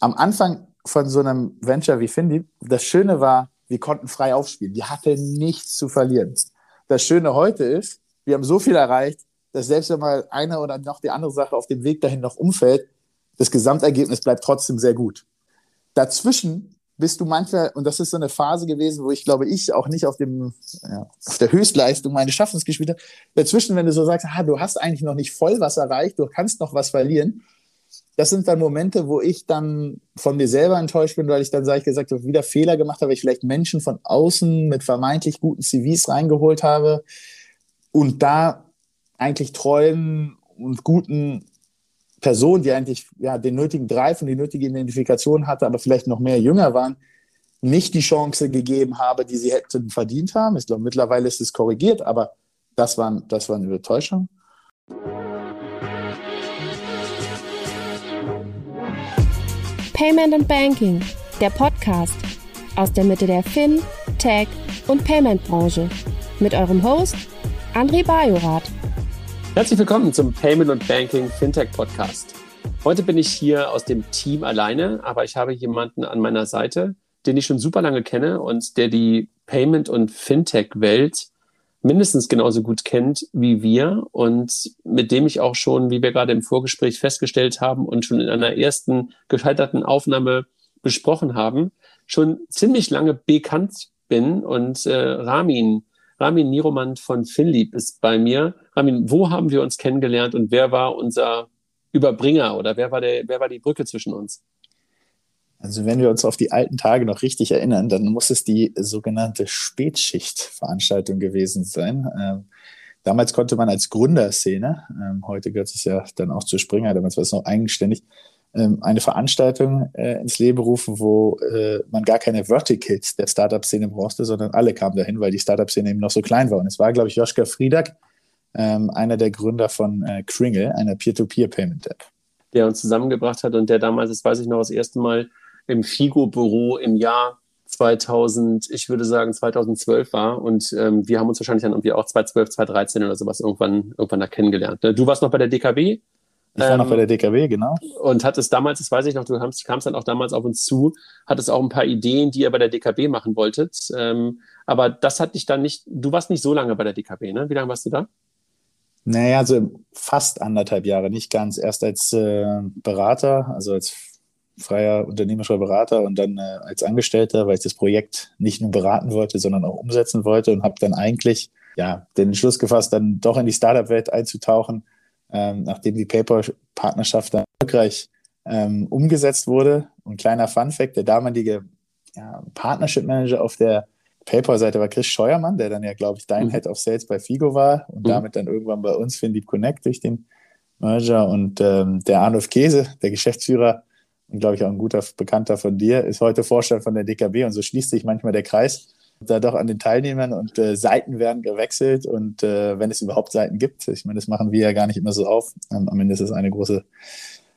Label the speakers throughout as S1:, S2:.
S1: am Anfang von so einem Venture wie Findy, das Schöne war, wir konnten frei aufspielen. Wir hatten nichts zu verlieren. Das Schöne heute ist, wir haben so viel erreicht, dass selbst wenn mal eine oder noch die andere Sache auf dem Weg dahin noch umfällt, das Gesamtergebnis bleibt trotzdem sehr gut. Dazwischen bist du manchmal, und das ist so eine Phase gewesen, wo ich glaube, ich auch nicht auf dem, ja, auf der Höchstleistung meine Schaffens gespielt habe. Dazwischen, wenn du so sagst, ah, du hast eigentlich noch nicht voll was erreicht, du kannst noch was verlieren. Das sind dann Momente, wo ich dann von mir selber enttäuscht bin, weil ich dann, sage ich gesagt, wieder Fehler gemacht habe, weil ich vielleicht Menschen von außen mit vermeintlich guten CVs reingeholt habe und da eigentlich treuen und guten Person, die eigentlich ja, den nötigen Drive und die nötige Identifikation hatte, aber vielleicht noch mehr jünger waren, nicht die Chance gegeben habe, die sie hätten verdient haben. Ich glaube, mittlerweile ist es korrigiert, aber das waren, das waren eine
S2: Payment and Banking, der Podcast aus der Mitte der Fin, Tech und Payment Branche mit eurem Host André Bajorath.
S3: Herzlich willkommen zum Payment und Banking Fintech Podcast. Heute bin ich hier aus dem Team alleine, aber ich habe jemanden an meiner Seite, den ich schon super lange kenne und der die Payment- und Fintech-Welt mindestens genauso gut kennt wie wir und mit dem ich auch schon, wie wir gerade im Vorgespräch festgestellt haben und schon in einer ersten gescheiterten Aufnahme besprochen haben, schon ziemlich lange bekannt bin und äh, Ramin Ramin Niromand von Finlieb ist bei mir. Ramin, wo haben wir uns kennengelernt und wer war unser Überbringer oder wer war, der, wer war die Brücke zwischen uns?
S1: Also wenn wir uns auf die alten Tage noch richtig erinnern, dann muss es die sogenannte Spätschichtveranstaltung gewesen sein. Ähm, damals konnte man als Gründerszene, ähm, heute gehört es ja dann auch zu Springer, damals war es noch eigenständig, ähm, eine Veranstaltung äh, ins Leben rufen, wo äh, man gar keine Verticals der Startup-Szene brauchte, sondern alle kamen dahin, weil die Startup-Szene eben noch so klein war. Und es war, glaube ich, Joschka Friedak, ähm, einer der Gründer von äh, Kringle, einer Peer-to-Peer-Payment-App.
S3: Der uns zusammengebracht hat und der damals, das weiß ich noch, das erste Mal im Figo-Büro im Jahr 2000, ich würde sagen 2012 war und ähm, wir haben uns wahrscheinlich dann irgendwie auch 2012, 2013 oder sowas irgendwann, irgendwann da kennengelernt. Ne? Du warst noch bei der DKB
S1: ich war ähm, noch bei der DKW, genau.
S3: Und hattest damals, das weiß ich noch, du kamst, kamst dann auch damals auf uns zu, hattest auch ein paar Ideen, die ihr bei der DKB machen wolltet. Ähm, aber das hat dich dann nicht, du warst nicht so lange bei der DKB, ne? Wie lange warst du da?
S1: Naja, also fast anderthalb Jahre, nicht ganz. Erst als äh, Berater, also als freier unternehmerischer Berater und dann äh, als Angestellter, weil ich das Projekt nicht nur beraten wollte, sondern auch umsetzen wollte und habe dann eigentlich ja den Entschluss gefasst, dann doch in die Startup-Welt einzutauchen ähm, nachdem die PayPal-Partnerschaft erfolgreich ähm, umgesetzt wurde. Und kleiner Fun-Fact: der damalige ja, Partnership Manager auf der PayPal-Seite war Chris Scheuermann, der dann ja, glaube ich, dein mhm. Head of Sales bei Figo war und mhm. damit dann irgendwann bei uns Findeep Connect durch den Merger. Und ähm, der Arnulf Käse, der Geschäftsführer glaube ich, auch ein guter Bekannter von dir, ist heute Vorstand von der DKB und so schließt sich manchmal der Kreis da doch an den Teilnehmern und äh, Seiten werden gewechselt und äh, wenn es überhaupt Seiten gibt, ich meine, das machen wir ja gar nicht immer so auf. Ähm, am Ende ist es eine große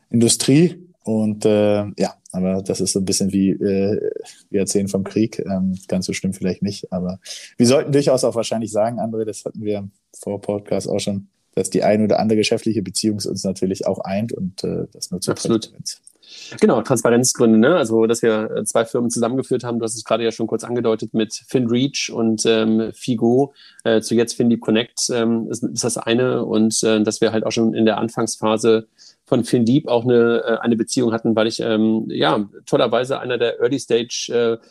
S1: Industrie und äh, ja, aber das ist so ein bisschen wie äh, wir erzählen vom Krieg. Ähm, ganz so schlimm vielleicht nicht, aber wir sollten durchaus auch wahrscheinlich sagen, André, das hatten wir vor Podcast auch schon, dass die eine oder andere geschäftliche Beziehung uns natürlich auch eint und äh, das nur zur
S3: Absolut. Transparenz. Genau, Transparenzgründe, ne? Also, dass wir äh, zwei Firmen zusammengeführt haben, du hast es gerade ja schon kurz angedeutet mit FinReach und ähm, Figo, äh, zu jetzt FinDeep Connect ähm, ist, ist das eine und äh, dass wir halt auch schon in der Anfangsphase von FinDeep auch eine, äh, eine Beziehung hatten, weil ich ähm, ja tollerweise einer der Early Stage äh,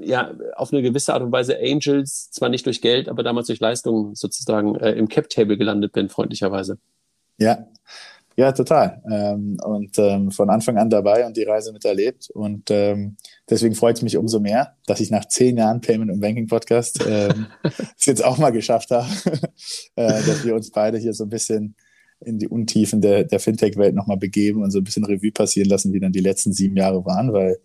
S3: ja, auf eine gewisse Art und Weise Angels, zwar nicht durch Geld, aber damals durch Leistung sozusagen äh, im Cap-Table gelandet bin, freundlicherweise.
S1: Ja, ja, total. Ähm, und ähm, von Anfang an dabei und die Reise miterlebt. Und ähm, deswegen freut es mich umso mehr, dass ich nach zehn Jahren Payment und Banking Podcast ähm, es jetzt auch mal geschafft habe, äh, dass wir uns beide hier so ein bisschen in die Untiefen der, der Fintech-Welt nochmal begeben und so ein bisschen Revue passieren lassen, wie dann die letzten sieben Jahre waren, weil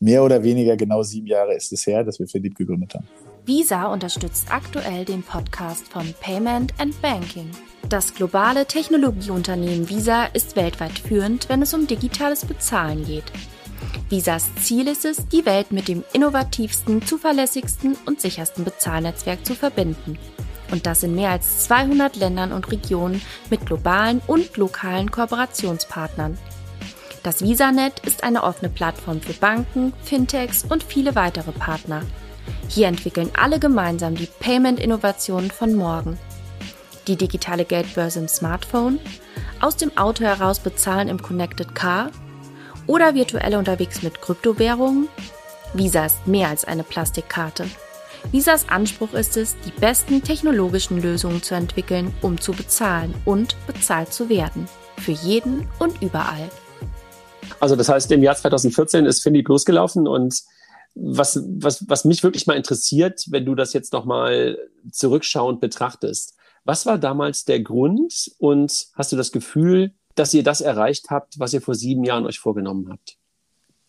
S1: mehr oder weniger genau sieben Jahre ist es her, dass wir Philipp gegründet haben.
S2: Visa unterstützt aktuell den Podcast von Payment and Banking. Das globale Technologieunternehmen Visa ist weltweit führend, wenn es um digitales Bezahlen geht. Visas Ziel ist es, die Welt mit dem innovativsten, zuverlässigsten und sichersten Bezahlnetzwerk zu verbinden. Und das in mehr als 200 Ländern und Regionen mit globalen und lokalen Kooperationspartnern. Das VisaNet ist eine offene Plattform für Banken, Fintechs und viele weitere Partner. Hier entwickeln alle gemeinsam die Payment-Innovationen von morgen. Die digitale Geldbörse im Smartphone, aus dem Auto heraus bezahlen im Connected Car oder virtuell unterwegs mit Kryptowährungen? Visa ist mehr als eine Plastikkarte. Visas Anspruch ist es, die besten technologischen Lösungen zu entwickeln, um zu bezahlen und bezahlt zu werden. Für jeden und überall.
S3: Also das heißt, im Jahr 2014 ist Findy losgelaufen und was, was, was mich wirklich mal interessiert, wenn du das jetzt nochmal zurückschauend betrachtest, was war damals der Grund und hast du das Gefühl, dass ihr das erreicht habt, was ihr vor sieben Jahren euch vorgenommen habt?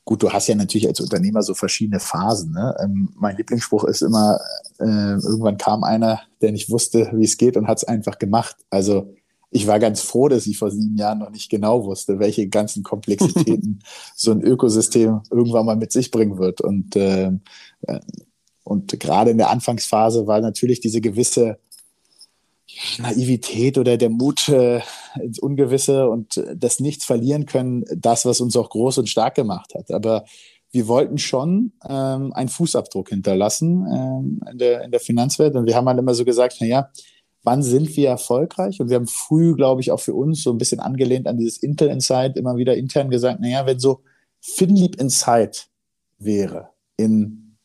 S1: Gut, du hast ja natürlich als Unternehmer so verschiedene Phasen. Ne? Ähm, mein Lieblingsspruch ist immer, äh, irgendwann kam einer, der nicht wusste, wie es geht und hat es einfach gemacht. Also ich war ganz froh, dass ich vor sieben Jahren noch nicht genau wusste, welche ganzen Komplexitäten so ein Ökosystem irgendwann mal mit sich bringen wird. Und, äh, äh und gerade in der Anfangsphase war natürlich diese gewisse Naivität oder der Mut äh, ins Ungewisse und das Nichts verlieren können, das, was uns auch groß und stark gemacht hat. Aber wir wollten schon ähm, einen Fußabdruck hinterlassen ähm, in, der, in der Finanzwelt. Und wir haben halt immer so gesagt, naja, wann sind wir erfolgreich? Und wir haben früh, glaube ich, auch für uns so ein bisschen angelehnt an dieses Intel Insight immer wieder intern gesagt, naja, wenn so FinLeap Insight wäre in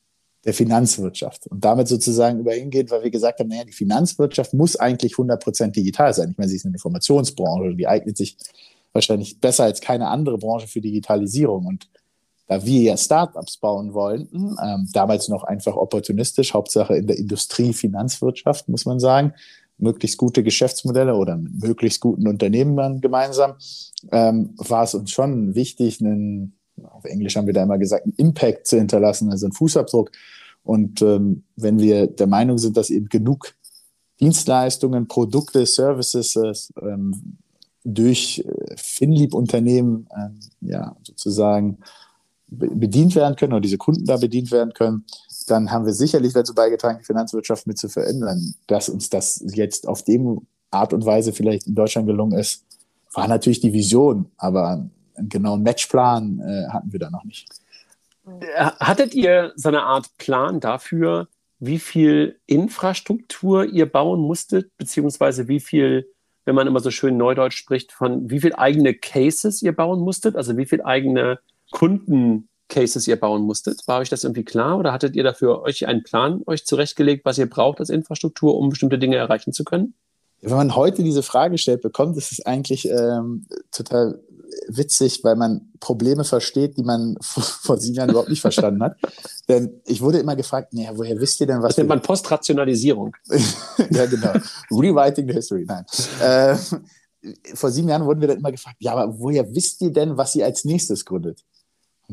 S1: der Finanzwirtschaft und damit sozusagen überhingeht, weil wir gesagt haben, naja, die Finanzwirtschaft muss eigentlich 100% digital sein. Ich meine, sie ist eine Informationsbranche, die eignet sich wahrscheinlich besser als keine andere Branche für Digitalisierung. Und da wir ja Startups bauen wollten, ähm, damals noch einfach opportunistisch, Hauptsache in der Industrie, Finanzwirtschaft, muss man sagen, möglichst gute Geschäftsmodelle oder mit möglichst guten Unternehmen gemeinsam, ähm, war es uns schon wichtig, einen auf Englisch haben wir da immer gesagt, einen Impact zu hinterlassen, also einen Fußabdruck. Und ähm, wenn wir der Meinung sind, dass eben genug Dienstleistungen, Produkte, Services ähm, durch äh, Finlieb-Unternehmen äh, ja, sozusagen bedient werden können oder diese Kunden da bedient werden können, dann haben wir sicherlich dazu beigetragen, die Finanzwirtschaft mit zu verändern. Dass uns das jetzt auf dem Art und Weise vielleicht in Deutschland gelungen ist, war natürlich die Vision, aber einen genauen Matchplan äh, hatten wir da noch nicht.
S3: Äh, hattet ihr so eine Art Plan dafür, wie viel Infrastruktur ihr bauen musstet, beziehungsweise wie viel, wenn man immer so schön Neudeutsch spricht, von wie viel eigene Cases ihr bauen musstet, also wie viel eigene Kundencases ihr bauen musstet? War euch das irgendwie klar oder hattet ihr dafür euch einen Plan euch zurechtgelegt, was ihr braucht als Infrastruktur, um bestimmte Dinge erreichen zu können?
S1: Wenn man heute diese Frage stellt bekommt, ist es eigentlich ähm, total witzig, weil man Probleme versteht, die man vor sieben Jahren überhaupt nicht verstanden hat. Denn ich wurde immer gefragt, naja, woher wisst ihr denn, was...
S3: Das nennt man Postrationalisierung.
S1: ja, genau. Rewriting the history. Nein. Äh, vor sieben Jahren wurden wir dann immer gefragt, ja, aber woher wisst ihr denn, was ihr als nächstes gründet?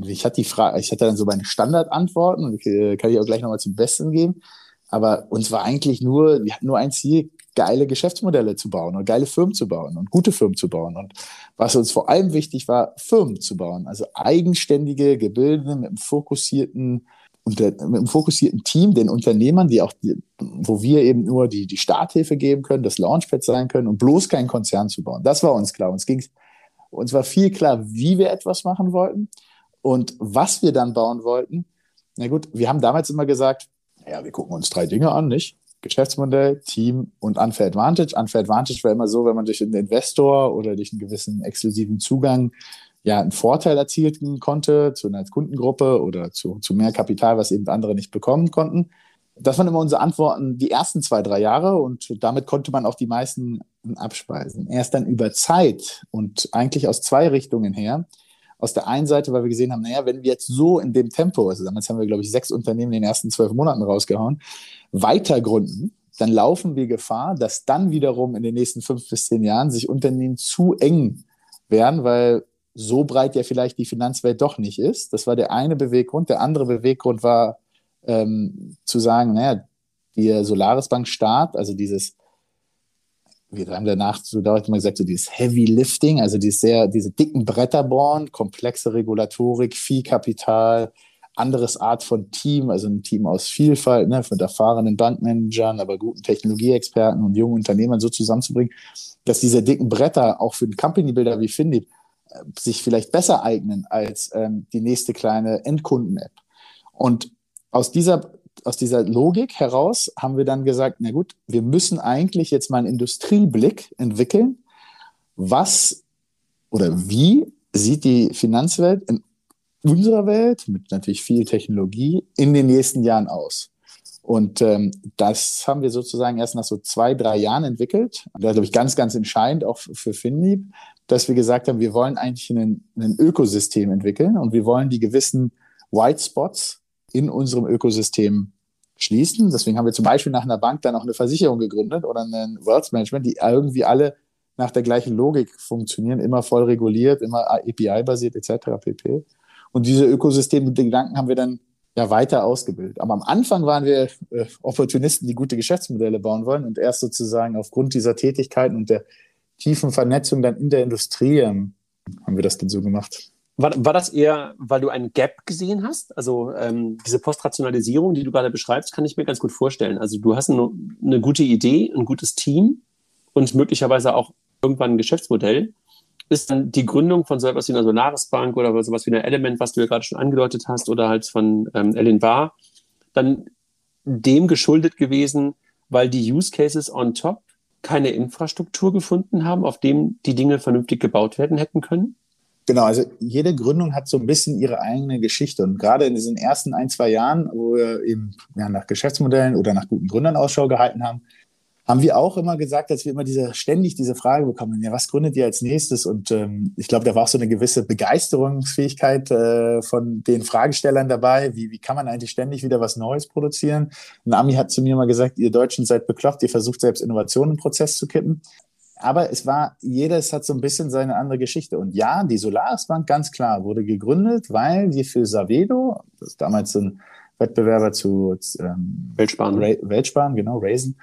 S1: Ich hatte die Frage, ich hatte dann so meine Standardantworten und äh, kann ich auch gleich nochmal zum Besten geben. Aber uns war eigentlich nur, wir hatten nur ein Ziel, geile Geschäftsmodelle zu bauen und geile Firmen zu bauen und gute Firmen zu bauen. Und was uns vor allem wichtig war, Firmen zu bauen, also eigenständige, gebildete, mit einem fokussierten, mit einem fokussierten Team, den Unternehmern, die auch, die, wo wir eben nur die, die Starthilfe geben können, das Launchpad sein können und bloß keinen Konzern zu bauen. Das war uns klar. Uns ging uns war viel klar, wie wir etwas machen wollten und was wir dann bauen wollten. Na gut, wir haben damals immer gesagt, ja, wir gucken uns drei Dinge an, nicht? Geschäftsmodell, Team und Unfair Advantage. Unfair Advantage war immer so, wenn man durch einen Investor oder durch einen gewissen exklusiven Zugang ja einen Vorteil erzielen konnte zu einer Kundengruppe oder zu, zu mehr Kapital, was eben andere nicht bekommen konnten. Das waren immer unsere Antworten die ersten zwei, drei Jahre und damit konnte man auch die meisten abspeisen. Erst dann über Zeit und eigentlich aus zwei Richtungen her aus der einen Seite, weil wir gesehen haben, naja, wenn wir jetzt so in dem Tempo, also damals haben wir, glaube ich, sechs Unternehmen in den ersten zwölf Monaten rausgehauen, weiter gründen, dann laufen wir Gefahr, dass dann wiederum in den nächsten fünf bis zehn Jahren sich Unternehmen zu eng werden, weil so breit ja vielleicht die Finanzwelt doch nicht ist. Das war der eine Beweggrund. Der andere Beweggrund war ähm, zu sagen, naja, die Solaris Bank Start, also dieses wir haben danach so dauernd immer gesagt, so dieses Heavy Lifting, also dieses sehr, diese dicken Bretter bohren, komplexe Regulatorik, viel Kapital, anderes Art von Team, also ein Team aus Vielfalt, ne, mit erfahrenen Bankmanagern, aber guten Technologieexperten und jungen Unternehmern so zusammenzubringen, dass diese dicken Bretter auch für einen Company Builder wie Findy sich vielleicht besser eignen als ähm, die nächste kleine Endkunden-App. Und aus dieser, aus dieser Logik heraus haben wir dann gesagt, na gut, wir müssen eigentlich jetzt mal einen Industrieblick entwickeln. Was oder wie sieht die Finanzwelt in unserer Welt mit natürlich viel Technologie in den nächsten Jahren aus? Und ähm, das haben wir sozusagen erst nach so zwei, drei Jahren entwickelt. Das glaube ich, ganz, ganz entscheidend auch für Finlieb, dass wir gesagt haben, wir wollen eigentlich ein Ökosystem entwickeln und wir wollen die gewissen White Spots in unserem Ökosystem schließen. Deswegen haben wir zum Beispiel nach einer Bank dann auch eine Versicherung gegründet oder ein Wealth Management, die irgendwie alle nach der gleichen Logik funktionieren, immer voll reguliert, immer API-basiert etc. pp. Und diese Ökosystem-Gedanken haben wir dann ja weiter ausgebildet. Aber am Anfang waren wir äh, Opportunisten, die gute Geschäftsmodelle bauen wollen und erst sozusagen aufgrund dieser Tätigkeiten und der tiefen Vernetzung dann in der Industrie ähm, haben wir das dann so gemacht.
S3: War, war das eher, weil du einen Gap gesehen hast? Also ähm, diese Postrationalisierung, die du gerade beschreibst, kann ich mir ganz gut vorstellen. Also du hast eine, eine gute Idee, ein gutes Team und möglicherweise auch irgendwann ein Geschäftsmodell. Ist dann die Gründung von so etwas wie einer Solaris Bank oder sowas wie einer Element, was du ja gerade schon angedeutet hast, oder halt von ähm, Ellen Bar, dann dem geschuldet gewesen, weil die Use Cases on top keine Infrastruktur gefunden haben, auf dem die Dinge vernünftig gebaut werden hätten können?
S1: Genau, also jede Gründung hat so ein bisschen ihre eigene Geschichte. Und gerade in diesen ersten ein, zwei Jahren, wo wir eben ja, nach Geschäftsmodellen oder nach guten Gründern Ausschau gehalten haben, haben wir auch immer gesagt, dass wir immer diese, ständig diese Frage bekommen, ja, was gründet ihr als nächstes? Und ähm, ich glaube, da war auch so eine gewisse Begeisterungsfähigkeit äh, von den Fragestellern dabei. Wie, wie kann man eigentlich ständig wieder was Neues produzieren? Und Ami hat zu mir mal gesagt, ihr Deutschen seid bekloppt, ihr versucht selbst Innovationen im Prozess zu kippen. Aber es war, jedes hat so ein bisschen seine andere Geschichte. Und ja, die Solaris Bank, ganz klar, wurde gegründet, weil wir für Savedo, das ist damals ein Wettbewerber zu ähm, Weltsparen, Weltsparen, genau, Raisin,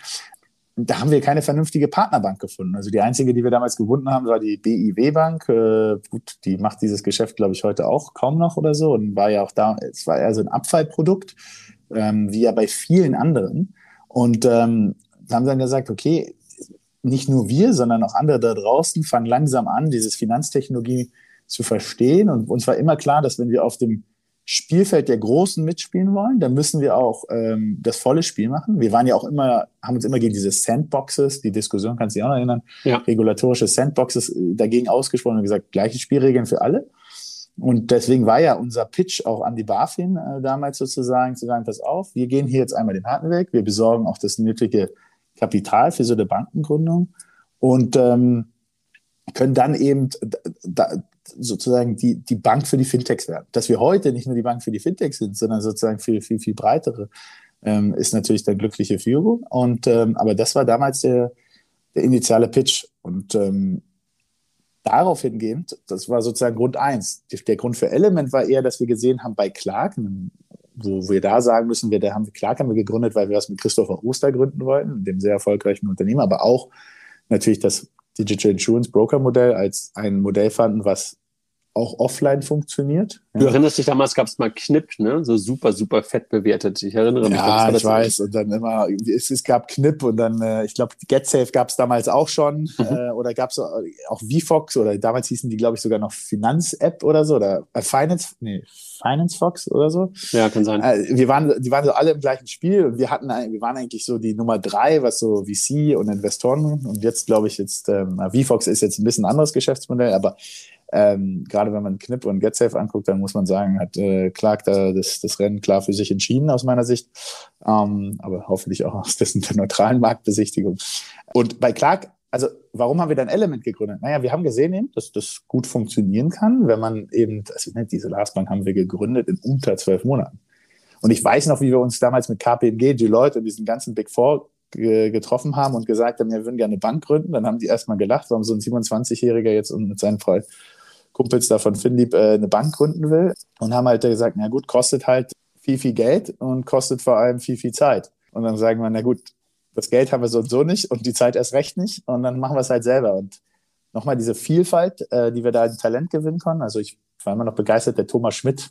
S1: da haben wir keine vernünftige Partnerbank gefunden. Also die einzige, die wir damals gefunden haben, war die BIW Bank. Äh, gut, die macht dieses Geschäft, glaube ich, heute auch kaum noch oder so und war ja auch da, es war eher so ein Abfallprodukt, ähm, wie ja bei vielen anderen. Und ähm, haben dann gesagt, okay, nicht nur wir, sondern auch andere da draußen fangen langsam an, dieses Finanztechnologie zu verstehen. Und uns war immer klar, dass wenn wir auf dem Spielfeld der Großen mitspielen wollen, dann müssen wir auch ähm, das volle Spiel machen. Wir waren ja auch immer, haben uns immer gegen diese Sandboxes, die Diskussion kannst du dich auch noch erinnern, ja. regulatorische Sandboxes äh, dagegen ausgesprochen und gesagt, gleiche Spielregeln für alle. Und deswegen war ja unser Pitch auch an die BaFin äh, damals sozusagen, zu sagen, pass auf, wir gehen hier jetzt einmal den harten Weg, wir besorgen auch das nötige Kapital für so eine Bankengründung und ähm, können dann eben da, sozusagen die, die Bank für die Fintechs werden. Dass wir heute nicht nur die Bank für die Fintechs sind, sondern sozusagen viel, viel, viel breitere, ähm, ist natürlich der glückliche Führung. Und, ähm, aber das war damals der, der initiale Pitch. Und ähm, darauf hingehend, das war sozusagen Grund eins. Der Grund für Element war eher, dass wir gesehen haben bei Clark, wo wir da sagen müssen, wir, da haben, Clark haben wir gegründet, weil wir was mit Christopher Oster gründen wollten, dem sehr erfolgreichen Unternehmer, aber auch natürlich das Digital Insurance Broker Modell als ein Modell fanden, was auch offline funktioniert.
S3: Du ja. erinnerst dich, damals gab es mal Knip, ne? so super, super fett bewertet. Ich erinnere mich.
S1: Ja, ich weiß. Und dann immer, es, es gab Knip und dann, äh, ich glaube, GetSafe gab es damals auch schon. Mhm. Äh, oder gab es auch VFox oder damals hießen die, glaube ich, sogar noch Finanz-App oder so. Oder äh, Finance, nee, Finance Fox oder so.
S3: Ja, kann sein.
S1: Äh, wir waren, die waren so alle im gleichen Spiel und wir hatten, wir waren eigentlich so die Nummer drei, was so VC und Investoren und jetzt glaube ich jetzt, ähm, VFox ist jetzt ein bisschen anderes Geschäftsmodell, aber ähm, gerade wenn man Knip und GetSafe anguckt, dann muss man sagen, hat äh, Clark da das, das Rennen klar für sich entschieden aus meiner Sicht, ähm, aber hoffentlich auch aus dessen der neutralen Marktbesichtigung. Und bei Clark, also warum haben wir dann Element gegründet? Naja, wir haben gesehen, eben, dass das gut funktionieren kann, wenn man eben, also diese Lastbank haben wir gegründet in unter zwölf Monaten. Und ich weiß noch, wie wir uns damals mit KPMG, Deloitte und diesen ganzen Big Four getroffen haben und gesagt haben, wir würden gerne eine Bank gründen. Dann haben die erstmal gelacht, warum so ein 27-Jähriger jetzt mit seinen Freund Kumpels davon Finlieb äh, eine Bank gründen will und haben halt gesagt, na gut, kostet halt viel, viel Geld und kostet vor allem viel, viel Zeit. Und dann sagen wir, na gut, das Geld haben wir so und so nicht und die Zeit erst recht nicht und dann machen wir es halt selber. Und nochmal diese Vielfalt, äh, die wir da in Talent gewinnen können. Also ich war immer noch begeistert, der Thomas Schmidt,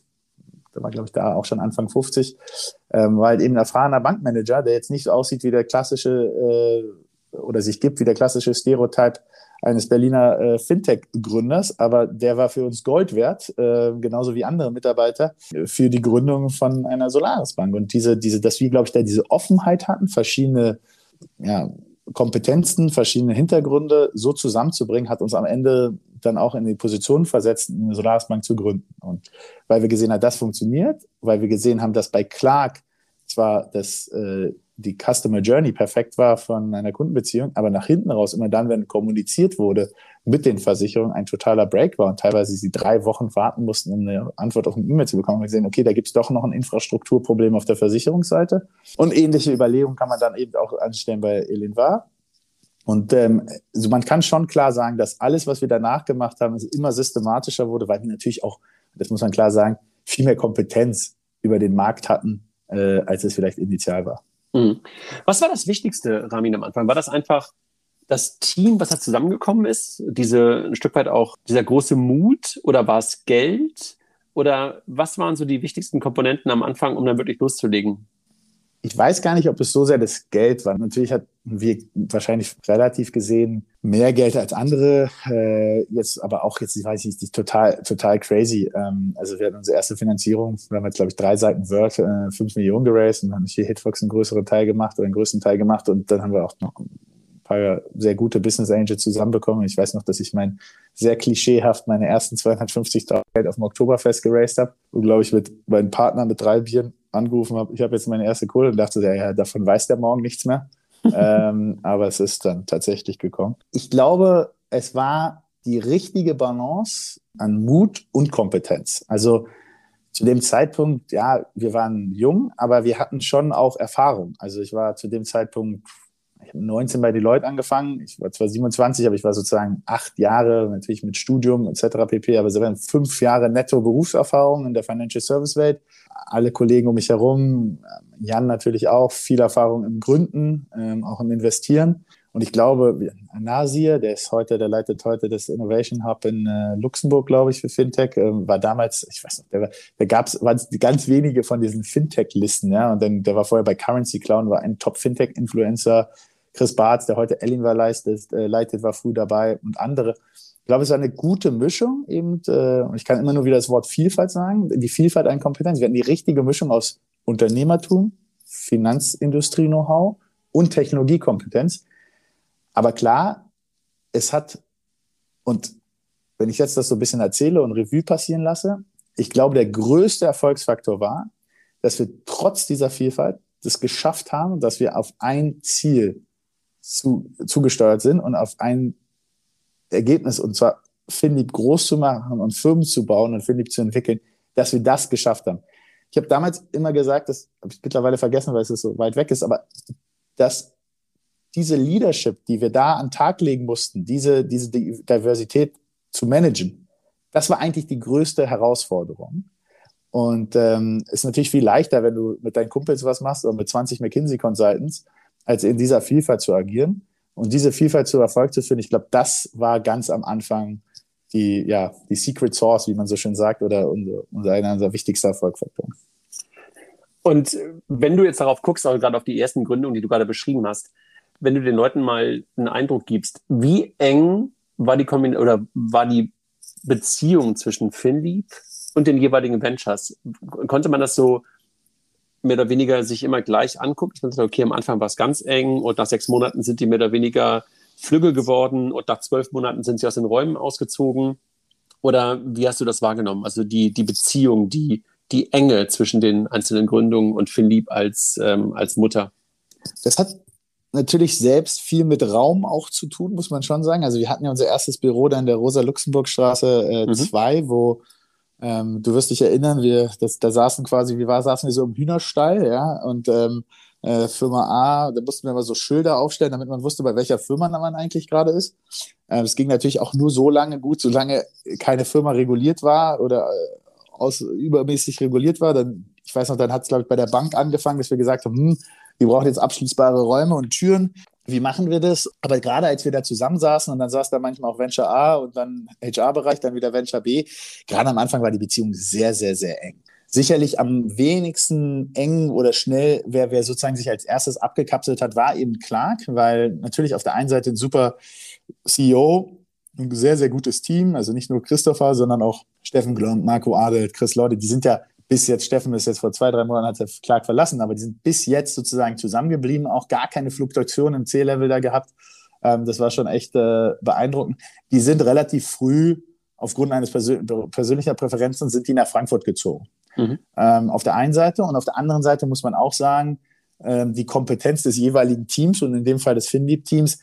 S1: der war, glaube ich, da auch schon Anfang 50, ähm, war halt eben ein erfahrener Bankmanager, der jetzt nicht so aussieht wie der klassische äh, oder sich gibt wie der klassische Stereotype eines Berliner äh, Fintech-Gründers, aber der war für uns Gold wert, äh, genauso wie andere Mitarbeiter, für die Gründung von einer Solaris-Bank. Und diese, diese, dass wir, glaube ich, da diese Offenheit hatten, verschiedene ja, Kompetenzen, verschiedene Hintergründe so zusammenzubringen, hat uns am Ende dann auch in die Position versetzt, eine Solaris-Bank zu gründen. Und weil wir gesehen haben, das funktioniert, weil wir gesehen haben, dass bei Clark zwar das äh, die Customer Journey perfekt war von einer Kundenbeziehung, aber nach hinten raus, immer dann, wenn kommuniziert wurde mit den Versicherungen, ein totaler Break war und teilweise sie drei Wochen warten mussten, um eine Antwort auf eine E-Mail zu bekommen, wir gesehen, okay, da gibt es doch noch ein Infrastrukturproblem auf der Versicherungsseite. Und ähnliche Überlegungen kann man dann eben auch anstellen bei Elinvar. Und ähm, also man kann schon klar sagen, dass alles, was wir danach gemacht haben, immer systematischer wurde, weil wir natürlich auch, das muss man klar sagen, viel mehr Kompetenz über den Markt hatten, äh, als es vielleicht initial war.
S3: Mhm. Was war das Wichtigste, Ramin, am Anfang? War das einfach das Team, was da zusammengekommen ist? Diese ein Stück weit auch dieser große Mut oder war es Geld? Oder was waren so die wichtigsten Komponenten am Anfang, um dann wirklich loszulegen?
S1: Ich weiß gar nicht, ob es so sehr das Geld war. Natürlich hatten wir wahrscheinlich relativ gesehen mehr Geld als andere. Äh, jetzt aber auch jetzt, ich weiß nicht, total, total crazy. Ähm, also wir hatten unsere erste Finanzierung, wir haben jetzt, glaube ich, drei Seiten Word, äh, fünf Millionen geraced und haben hier Hitfox einen größeren Teil gemacht oder einen größten Teil gemacht und dann haben wir auch noch paar sehr gute Business Angels zusammenbekommen. Ich weiß noch, dass ich mein sehr klischeehaft meine ersten 250.000 Geld auf dem Oktoberfest geraced habe und glaube ich mit meinem Partner mit drei Bieren angerufen habe, ich habe jetzt meine erste Kohle und dachte, ja, ja davon weiß der morgen nichts mehr. ähm, aber es ist dann tatsächlich gekommen. Ich glaube, es war die richtige Balance an Mut und Kompetenz. Also zu dem Zeitpunkt, ja, wir waren jung, aber wir hatten schon auch Erfahrung. Also ich war zu dem Zeitpunkt ich habe 19 bei Deloitte angefangen. Ich war zwar 27, aber ich war sozusagen acht Jahre natürlich mit Studium etc. pp. Aber waren fünf Jahre netto Berufserfahrung in der Financial Service Welt. Alle Kollegen um mich herum, Jan natürlich auch, viel Erfahrung im Gründen, ähm, auch im Investieren. Und ich glaube, Nasir, der ist heute, der leitet heute das Innovation Hub in äh, Luxemburg, glaube ich, für Fintech, ähm, war damals, ich weiß nicht, der, der gab es, waren ganz wenige von diesen Fintech-Listen, ja. Und dann, der war vorher bei Currency Clown, war ein Top-Fintech-Influencer, Chris Barth, der heute Ellingwer leitet, äh, leitet, war früh dabei und andere. Ich glaube, es ist eine gute Mischung eben, äh, und ich kann immer nur wieder das Wort Vielfalt sagen, die Vielfalt an Kompetenz. Wir hatten die richtige Mischung aus Unternehmertum, Finanzindustrie-Know-how und Technologiekompetenz. Aber klar, es hat, und wenn ich jetzt das so ein bisschen erzähle und Revue passieren lasse, ich glaube, der größte Erfolgsfaktor war, dass wir trotz dieser Vielfalt das geschafft haben, dass wir auf ein Ziel zu, zugesteuert sind und auf ein Ergebnis, und zwar Finlieb groß zu machen und Firmen zu bauen und Finlieb zu entwickeln, dass wir das geschafft haben. Ich habe damals immer gesagt, das habe ich mittlerweile vergessen, weil es so weit weg ist, aber dass diese Leadership, die wir da an Tag legen mussten, diese, diese Diversität zu managen, das war eigentlich die größte Herausforderung. Und ähm, ist natürlich viel leichter, wenn du mit deinen Kumpels was machst oder mit 20 McKinsey Consultants, als in dieser Vielfalt zu agieren und diese Vielfalt zu Erfolg zu führen. Ich glaube, das war ganz am Anfang die, ja, die Secret Source, wie man so schön sagt, oder unser, unser einer unserer wichtigsten Erfolgsfaktoren.
S3: Und wenn du jetzt darauf guckst, also gerade auf die ersten Gründungen, die du gerade beschrieben hast, wenn du den Leuten mal einen Eindruck gibst, wie eng war die Kombin oder war die Beziehung zwischen Finlieb und den jeweiligen Ventures? Konnte man das so mehr oder weniger sich immer gleich anguckt. Man sagt, okay, am Anfang war es ganz eng und nach sechs Monaten sind die mehr oder weniger flügge geworden und nach zwölf Monaten sind sie aus den Räumen ausgezogen. Oder wie hast du das wahrgenommen? Also die, die Beziehung, die, die Enge zwischen den einzelnen Gründungen und Philipp als, ähm, als Mutter?
S1: Das hat natürlich selbst viel mit Raum auch zu tun, muss man schon sagen. Also wir hatten ja unser erstes Büro da in der Rosa-Luxemburg-Straße 2, äh, mhm. wo ähm, du wirst dich erinnern, wir, das, da saßen quasi, wie war, saßen wir so im Hühnerstall, ja, und ähm, äh, Firma A, da mussten wir immer so Schilder aufstellen, damit man wusste, bei welcher Firma man eigentlich gerade ist. Äh, es ging natürlich auch nur so lange gut, solange keine Firma reguliert war oder äh, aus, übermäßig reguliert war. Dann, ich weiß noch, dann hat es, glaube ich, bei der Bank angefangen, dass wir gesagt haben, hm, wir brauchen jetzt abschließbare Räume und Türen wie machen wir das? Aber gerade als wir da zusammensaßen und dann saß da manchmal auch Venture A und dann HR-Bereich, dann wieder Venture B, gerade am Anfang war die Beziehung sehr, sehr, sehr eng. sicherlich am wenigsten eng oder schnell, wer, wer sozusagen sich als erstes abgekapselt hat, war eben Clark, weil natürlich auf der einen Seite ein super CEO, ein sehr, sehr gutes Team, also nicht nur Christopher, sondern auch Steffen Glomb, Marco Adelt, Chris Lorde, die sind ja bis jetzt, Steffen ist jetzt vor zwei, drei Monaten hat er Clark verlassen, aber die sind bis jetzt sozusagen zusammengeblieben, auch gar keine Fluktuation im C-Level da gehabt. Ähm, das war schon echt äh, beeindruckend. Die sind relativ früh aufgrund eines persön persönlicher Präferenzen sind die nach Frankfurt gezogen. Mhm. Ähm, auf der einen Seite und auf der anderen Seite muss man auch sagen, ähm, die Kompetenz des jeweiligen Teams und in dem Fall des Finlieb-Teams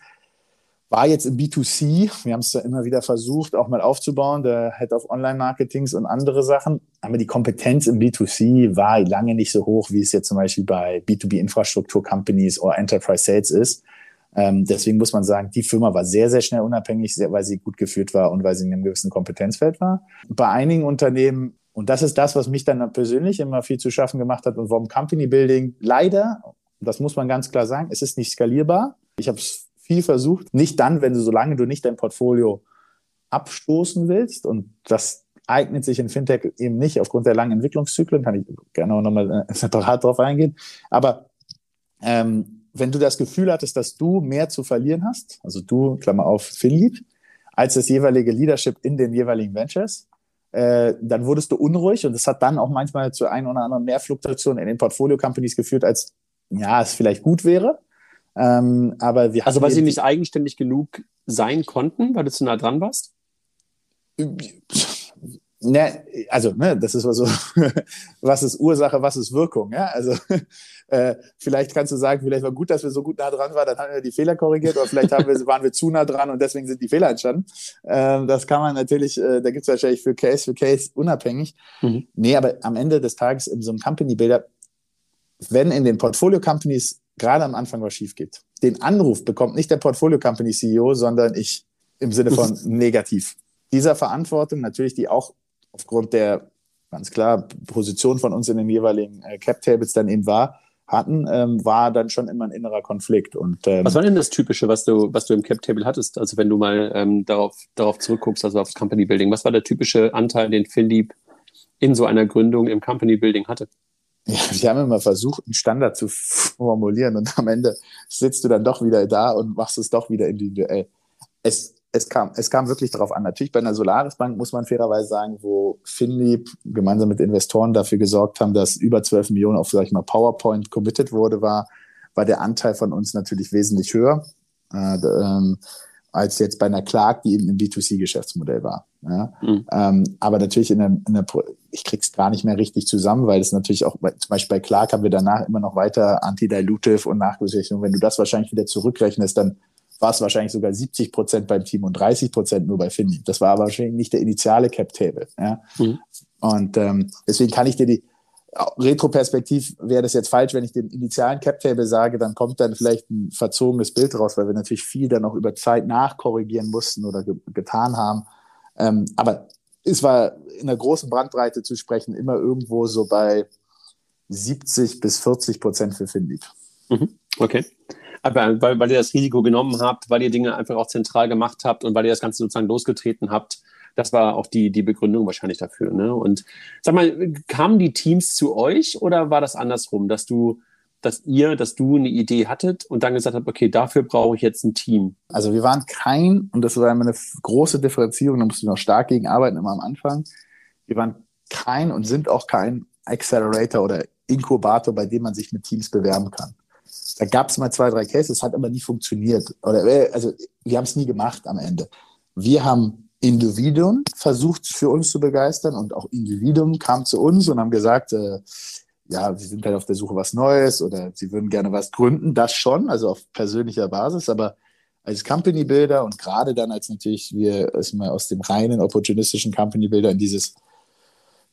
S1: war jetzt im B2C. Wir haben es da immer wieder versucht, auch mal aufzubauen, der Head of Online-Marketings und andere Sachen. Aber die Kompetenz im B2C war lange nicht so hoch, wie es jetzt zum Beispiel bei B2B-Infrastruktur-Companies oder Enterprise Sales ist. Ähm, deswegen muss man sagen, die Firma war sehr, sehr schnell unabhängig, sehr, weil sie gut geführt war und weil sie in einem gewissen Kompetenzfeld war. Bei einigen Unternehmen, und das ist das, was mich dann persönlich immer viel zu schaffen gemacht hat und warum Company Building leider, das muss man ganz klar sagen, es ist nicht skalierbar. Ich habe es viel versucht. Nicht dann, wenn du, solange du nicht dein Portfolio abstoßen willst und das eignet sich in Fintech eben nicht aufgrund der langen Entwicklungszyklen, kann ich gerne auch nochmal äh, separat drauf eingehen. Aber ähm, wenn du das Gefühl hattest, dass du mehr zu verlieren hast, also du, Klammer auf, Philipp, als das jeweilige Leadership in den jeweiligen Ventures, äh, dann wurdest du unruhig und das hat dann auch manchmal zu ein oder anderen mehr Fluktuation in den Portfolio-Companies geführt, als ja, es vielleicht gut wäre. Ähm, aber wir
S3: also weil sie nicht eigenständig genug sein konnten, weil du zu nah dran warst?
S1: Ne, also, ne, das ist so, was ist Ursache, was ist Wirkung, ja? Also, äh, vielleicht kannst du sagen, vielleicht war gut, dass wir so gut nah dran waren, dann haben wir die Fehler korrigiert, oder vielleicht haben wir, waren wir zu nah dran und deswegen sind die Fehler entstanden. Ähm, das kann man natürlich, äh, da gibt es wahrscheinlich für Case für Case unabhängig. Mhm. Nee, aber am Ende des Tages in so einem Company-Builder, wenn in den Portfolio-Companies gerade am Anfang was schief geht, den Anruf bekommt nicht der Portfolio-Company-CEO, sondern ich im Sinne von negativ dieser Verantwortung, natürlich die auch aufgrund der ganz klar Position von uns in den jeweiligen äh, Cap-Tables dann eben war, hatten, ähm, war dann schon immer ein innerer Konflikt. Und,
S3: ähm, was war denn das Typische, was du, was du im Cap-Table hattest? Also wenn du mal ähm, darauf, darauf zurückguckst, also aufs Company Building, was war der typische Anteil, den Philipp in so einer Gründung im Company Building hatte?
S1: Ja, wir haben immer versucht, einen Standard zu formulieren und am Ende sitzt du dann doch wieder da und machst es doch wieder individuell. Es es kam, es kam wirklich darauf an. Natürlich bei einer Solaris Bank muss man fairerweise sagen, wo Finlieb gemeinsam mit Investoren dafür gesorgt haben, dass über 12 Millionen auf, sag ich mal, PowerPoint committed wurde, war, war der Anteil von uns natürlich wesentlich höher, äh, ähm, als jetzt bei einer Clark, die eben im B2C-Geschäftsmodell war. Ja? Mhm. Ähm, aber natürlich in der, in der, ich krieg's gar nicht mehr richtig zusammen, weil es natürlich auch, zum Beispiel bei Clark haben wir danach immer noch weiter Anti-Dilutive und Nachbesicherung. Wenn du das wahrscheinlich wieder zurückrechnest, dann war es wahrscheinlich sogar 70 Prozent beim Team und 30 Prozent nur bei Finny. Das war aber wahrscheinlich nicht der initiale Cap-Table. Ja? Mhm. Und ähm, deswegen kann ich dir die Retroperspektiv wäre das jetzt falsch, wenn ich den initialen Cap-Table sage, dann kommt dann vielleicht ein verzogenes Bild raus, weil wir natürlich viel dann auch über Zeit nachkorrigieren mussten oder ge getan haben. Ähm, aber es war in einer großen Brandbreite zu sprechen, immer irgendwo so bei 70 bis 40 Prozent für Finlieb.
S3: Mhm. Okay. Aber weil, weil ihr das Risiko genommen habt, weil ihr Dinge einfach auch zentral gemacht habt und weil ihr das Ganze sozusagen losgetreten habt. Das war auch die, die Begründung wahrscheinlich dafür. Ne? Und sag mal, kamen die Teams zu euch oder war das andersrum, dass du, dass ihr, dass du eine Idee hattet und dann gesagt habt, okay, dafür brauche ich jetzt ein Team?
S1: Also wir waren kein, und das war eine große Differenzierung, da mussten wir noch stark gegen arbeiten immer am Anfang. Wir waren kein und sind auch kein Accelerator oder Inkubator, bei dem man sich mit Teams bewerben kann. Da gab es mal zwei, drei Cases, hat aber nie funktioniert. Oder, äh, also wir haben es nie gemacht am Ende. Wir haben Individuen versucht für uns zu begeistern und auch Individuen kamen zu uns und haben gesagt, äh, ja, sie sind halt auf der Suche was Neues oder sie würden gerne was gründen. Das schon, also auf persönlicher Basis, aber als Company Builder und gerade dann, als natürlich wir mal aus dem reinen opportunistischen Company Builder in dieses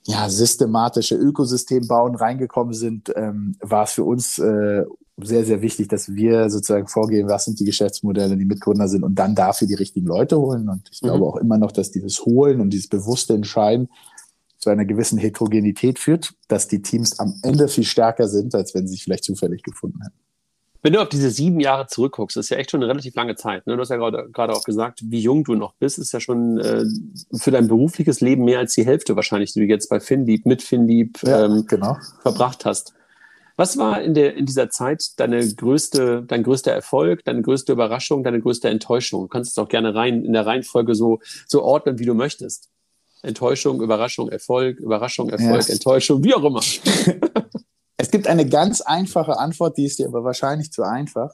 S1: ja, systematische Ökosystem bauen reingekommen sind, ähm, war es für uns äh, sehr, sehr wichtig, dass wir sozusagen vorgehen, was sind die Geschäftsmodelle, die Mitgründer sind und dann dafür die richtigen Leute holen. Und ich mhm. glaube auch immer noch, dass dieses Holen und dieses bewusste Entscheiden zu einer gewissen Heterogenität führt, dass die Teams am Ende viel stärker sind, als wenn sie sich vielleicht zufällig gefunden hätten.
S3: Wenn du auf diese sieben Jahre zurückguckst, ist ja echt schon eine relativ lange Zeit. Ne? Du hast ja gerade auch gesagt, wie jung du noch bist, ist ja schon äh, für dein berufliches Leben mehr als die Hälfte wahrscheinlich, die du jetzt bei Finlieb, mit Finlieb ja, ähm, genau. verbracht hast. Was war in, der, in dieser Zeit deine größte, dein größter Erfolg, deine größte Überraschung, deine größte Enttäuschung? Du kannst es auch gerne rein in der Reihenfolge so, so ordnen, wie du möchtest. Enttäuschung, Überraschung, Erfolg, Überraschung, Erfolg, ja. Enttäuschung, wie auch immer.
S1: es gibt eine ganz einfache Antwort, die ist dir aber wahrscheinlich zu einfach.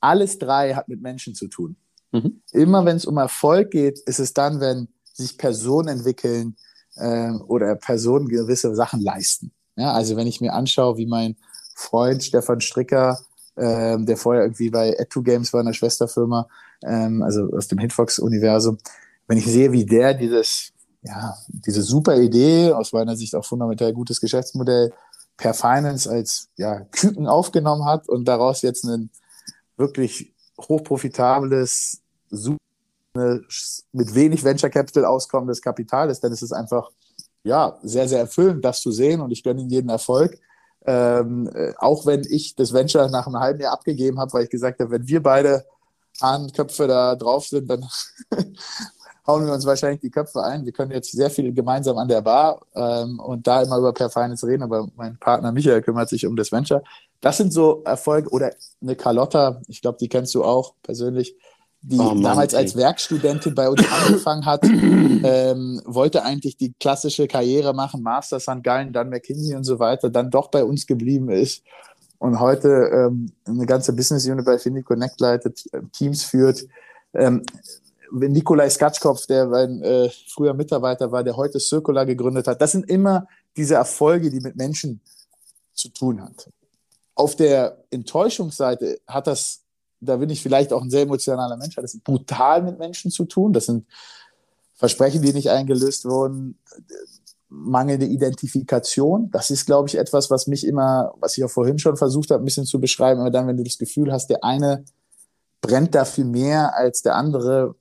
S1: Alles drei hat mit Menschen zu tun. Mhm. Immer wenn es um Erfolg geht, ist es dann, wenn sich Personen entwickeln äh, oder Personen gewisse Sachen leisten. Ja, also wenn ich mir anschaue, wie mein Freund Stefan Stricker, ähm, der vorher irgendwie bei Etu Games war, einer Schwesterfirma, ähm, also aus dem Hitfox-Universum. Wenn ich sehe, wie der dieses, ja, diese super Idee, aus meiner Sicht auch fundamental gutes Geschäftsmodell, per Finance als ja, Küken aufgenommen hat und daraus jetzt ein wirklich hochprofitables, super, mit wenig Venture Capital auskommendes Kapital ist, dann ist es einfach ja, sehr, sehr erfüllend, das zu sehen und ich gönne ihm jeden Erfolg. Ähm, äh, auch wenn ich das Venture nach einem halben Jahr abgegeben habe, weil ich gesagt habe, wenn wir beide Hahnköpfe da drauf sind, dann hauen wir uns wahrscheinlich die Köpfe ein. Wir können jetzt sehr viel gemeinsam an der Bar ähm, und da immer über Per Finance reden, aber mein Partner Michael kümmert sich um das Venture. Das sind so Erfolge oder eine Carlotta, ich glaube, die kennst du auch persönlich die oh Mann, damals ey. als Werkstudentin bei uns angefangen hat, ähm, wollte eigentlich die klassische Karriere machen, Master St. Gallen, dann McKinsey und so weiter, dann doch bei uns geblieben ist und heute ähm, eine ganze Business Unit bei Findy Connect leitet, Teams führt. Ähm, Nikolai Skatschkopf, der mein äh, früher Mitarbeiter war, der heute Circular gegründet hat, das sind immer diese Erfolge, die mit Menschen zu tun hat. Auf der Enttäuschungsseite hat das da bin ich vielleicht auch ein sehr emotionaler Mensch, hat es brutal mit Menschen zu tun. Das sind Versprechen, die nicht eingelöst wurden, mangelnde Identifikation. Das ist, glaube ich, etwas, was mich immer, was ich auch vorhin schon versucht habe, ein bisschen zu beschreiben. Aber dann, wenn du das Gefühl hast, der eine brennt dafür mehr als der andere.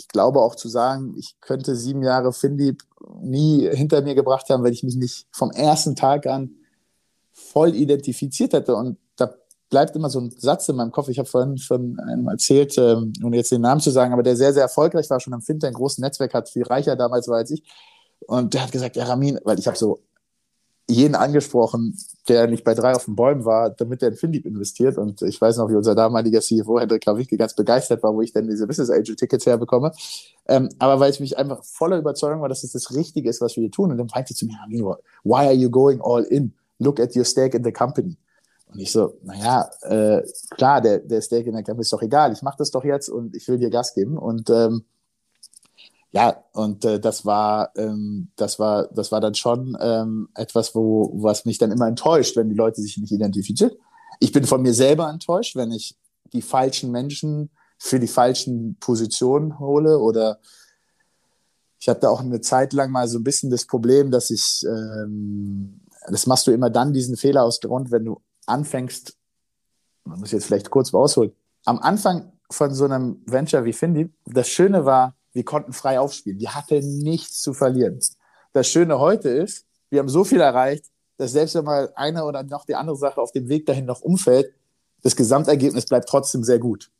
S1: Ich glaube auch zu sagen, ich könnte sieben Jahre Findy nie hinter mir gebracht haben, wenn ich mich nicht vom ersten Tag an voll identifiziert hätte. Und bleibt immer so ein Satz in meinem Kopf. Ich habe vorhin von einem erzählt, ähm, ohne jetzt den Namen zu sagen, aber der sehr, sehr erfolgreich war, schon am Fintech, ein großes Netzwerk hat, viel reicher damals war als ich. Und der hat gesagt, ja, Ramin, weil ich habe so jeden angesprochen, der nicht bei drei auf den Bäumen war, damit er in Findip investiert. Und ich weiß noch, wie unser damaliger CFO, Hendrik Krawicki, ganz begeistert war, wo ich denn diese Business Angel Tickets herbekomme. Ähm, aber weil ich mich einfach voller Überzeugung war, dass es das Richtige ist, was wir hier tun. Und dann meinte zu mir, why are you going all in? Look at your stake in the company. Und ich so, naja, äh, klar, der, der Steak in der Camp ist doch egal, ich mache das doch jetzt und ich will dir Gas geben. Und ähm, ja, und äh, das war, ähm, das war, das war dann schon ähm, etwas, wo, was mich dann immer enttäuscht, wenn die Leute sich nicht identifizieren. Ich bin von mir selber enttäuscht, wenn ich die falschen Menschen für die falschen Positionen hole oder ich hatte auch eine Zeit lang mal so ein bisschen das Problem, dass ich, ähm, das machst du immer dann, diesen Fehler aus Grund, wenn du anfängst, man muss jetzt vielleicht kurz ausholen, am Anfang von so einem Venture wie Findy, das Schöne war, wir konnten frei aufspielen. Wir hatten nichts zu verlieren. Das Schöne heute ist, wir haben so viel erreicht, dass selbst wenn mal eine oder noch die andere Sache auf dem Weg dahin noch umfällt, das Gesamtergebnis bleibt trotzdem sehr gut.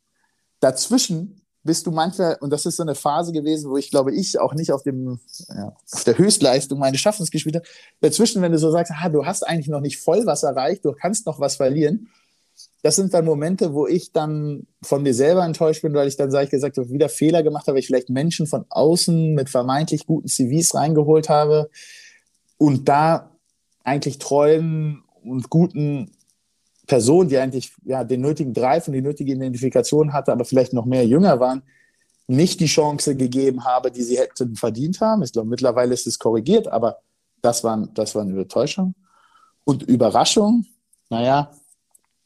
S1: Dazwischen bist du manchmal, und das ist so eine Phase gewesen, wo ich glaube, ich auch nicht auf dem, ja, auf der Höchstleistung meine Schaffensgeschwindigkeit, dazwischen, wenn du so sagst, ah, du hast eigentlich noch nicht voll was erreicht, du kannst noch was verlieren, das sind dann Momente, wo ich dann von mir selber enttäuscht bin, weil ich dann, sage ich gesagt wieder Fehler gemacht habe, weil ich vielleicht Menschen von außen mit vermeintlich guten CVs reingeholt habe und da eigentlich treuen und guten Person, die eigentlich ja, den nötigen Drive und die nötige Identifikation hatte, aber vielleicht noch mehr jünger waren, nicht die Chance gegeben habe, die sie hätten verdient haben. Ich glaube, mittlerweile ist es korrigiert, aber das war, das war eine Enttäuschung. Und Überraschung, naja,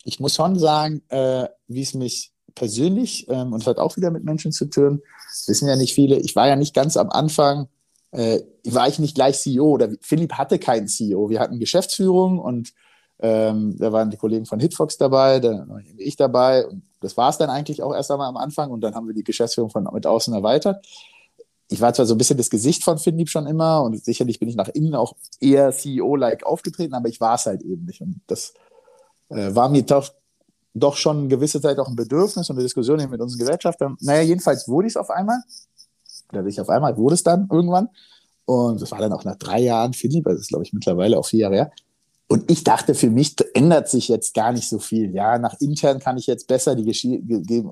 S1: ich muss schon sagen, äh, wie es mich persönlich, ähm, und es hat auch wieder mit Menschen zu tun, wissen ja nicht viele, ich war ja nicht ganz am Anfang, äh, war ich nicht gleich CEO oder Philipp hatte keinen CEO. Wir hatten Geschäftsführung und ähm, da waren die Kollegen von Hitfox dabei, da war ich dabei. Und das war es dann eigentlich auch erst einmal am Anfang. Und dann haben wir die Geschäftsführung von mit außen erweitert. Ich war zwar so ein bisschen das Gesicht von Finlieb schon immer und sicherlich bin ich nach innen auch eher CEO-like aufgetreten, aber ich war es halt eben nicht. Und das war mir doch doch schon eine gewisse Zeit auch ein Bedürfnis und eine Diskussion mit unseren Gesellschaftern. Naja, jedenfalls wurde ich es auf einmal. Oder nicht auf einmal, wurde es dann irgendwann. Und das war dann auch nach drei Jahren Philipp, also das ist, glaube ich, mittlerweile auch vier Jahre her. Und ich dachte, für mich ändert sich jetzt gar nicht so viel. Ja, nach intern kann ich jetzt besser die Gesch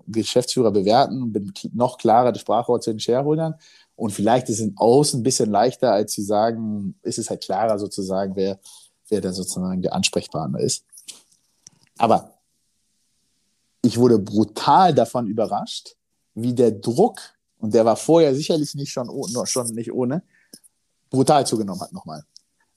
S1: Geschäftsführer bewerten und bin noch klarer das Sprachrohr zu den Shareholdern. Und vielleicht ist es in außen ein bisschen leichter, als zu sagen, ist es halt klarer sozusagen, wer, wer da sozusagen der Ansprechpartner ist. Aber ich wurde brutal davon überrascht, wie der Druck, und der war vorher sicherlich nicht schon, schon nicht ohne, brutal zugenommen hat nochmal.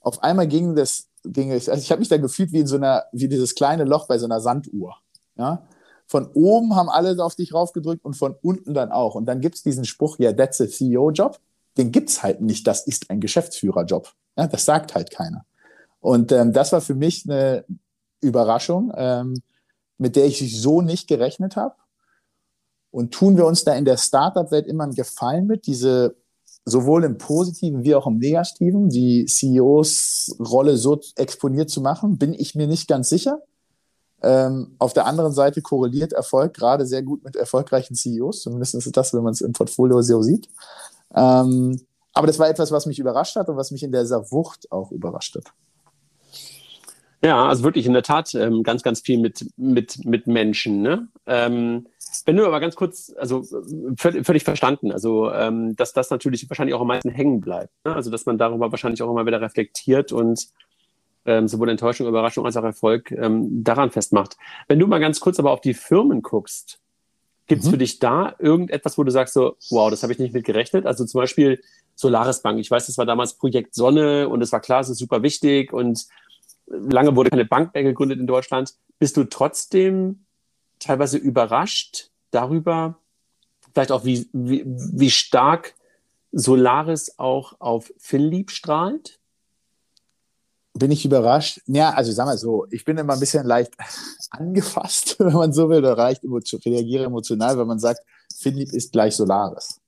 S1: Auf einmal ging das, ging es, also ich habe mich da gefühlt wie in so einer, wie dieses kleine Loch bei so einer Sanduhr. Ja? Von oben haben alle auf dich raufgedrückt und von unten dann auch. Und dann gibt es diesen Spruch, ja, that's a CEO-Job. Den gibt es halt nicht, das ist ein Geschäftsführer-Job. Ja, das sagt halt keiner. Und ähm, das war für mich eine Überraschung, ähm, mit der ich so nicht gerechnet habe. Und tun wir uns da in der Startup-Welt immer einen Gefallen mit, diese sowohl im Positiven wie auch im Negativen, die CEOs-Rolle so exponiert zu machen, bin ich mir nicht ganz sicher. Ähm, auf der anderen Seite korreliert Erfolg gerade sehr gut mit erfolgreichen CEOs, zumindest ist das, wenn man es im Portfolio so sieht. Ähm, aber das war etwas, was mich überrascht hat und was mich in dieser Wucht auch überrascht hat.
S3: Ja, also wirklich in der Tat ähm, ganz, ganz viel mit, mit, mit Menschen. Ne? Ähm, wenn du aber ganz kurz, also völlig, verstanden, also ähm, dass das natürlich wahrscheinlich auch am meisten hängen bleibt. Ne? Also dass man darüber wahrscheinlich auch immer wieder reflektiert und ähm, sowohl Enttäuschung, Überraschung als auch Erfolg ähm, daran festmacht. Wenn du mal ganz kurz aber auf die Firmen guckst, gibt es mhm. für dich da irgendetwas, wo du sagst so, wow, das habe ich nicht mit gerechnet? Also zum Beispiel Solaris Bank. Ich weiß, das war damals Projekt Sonne und es war klar, es ist super wichtig und lange wurde keine Bank mehr gegründet in Deutschland. Bist du trotzdem teilweise überrascht darüber, vielleicht auch wie, wie, wie stark Solaris auch auf Finlieb strahlt?
S1: Bin ich überrascht? Ja, also ich sag mal so, ich bin immer ein bisschen leicht angefasst, wenn man so will, oder leicht reagiere emotional, wenn man sagt, Finlieb ist gleich Solaris.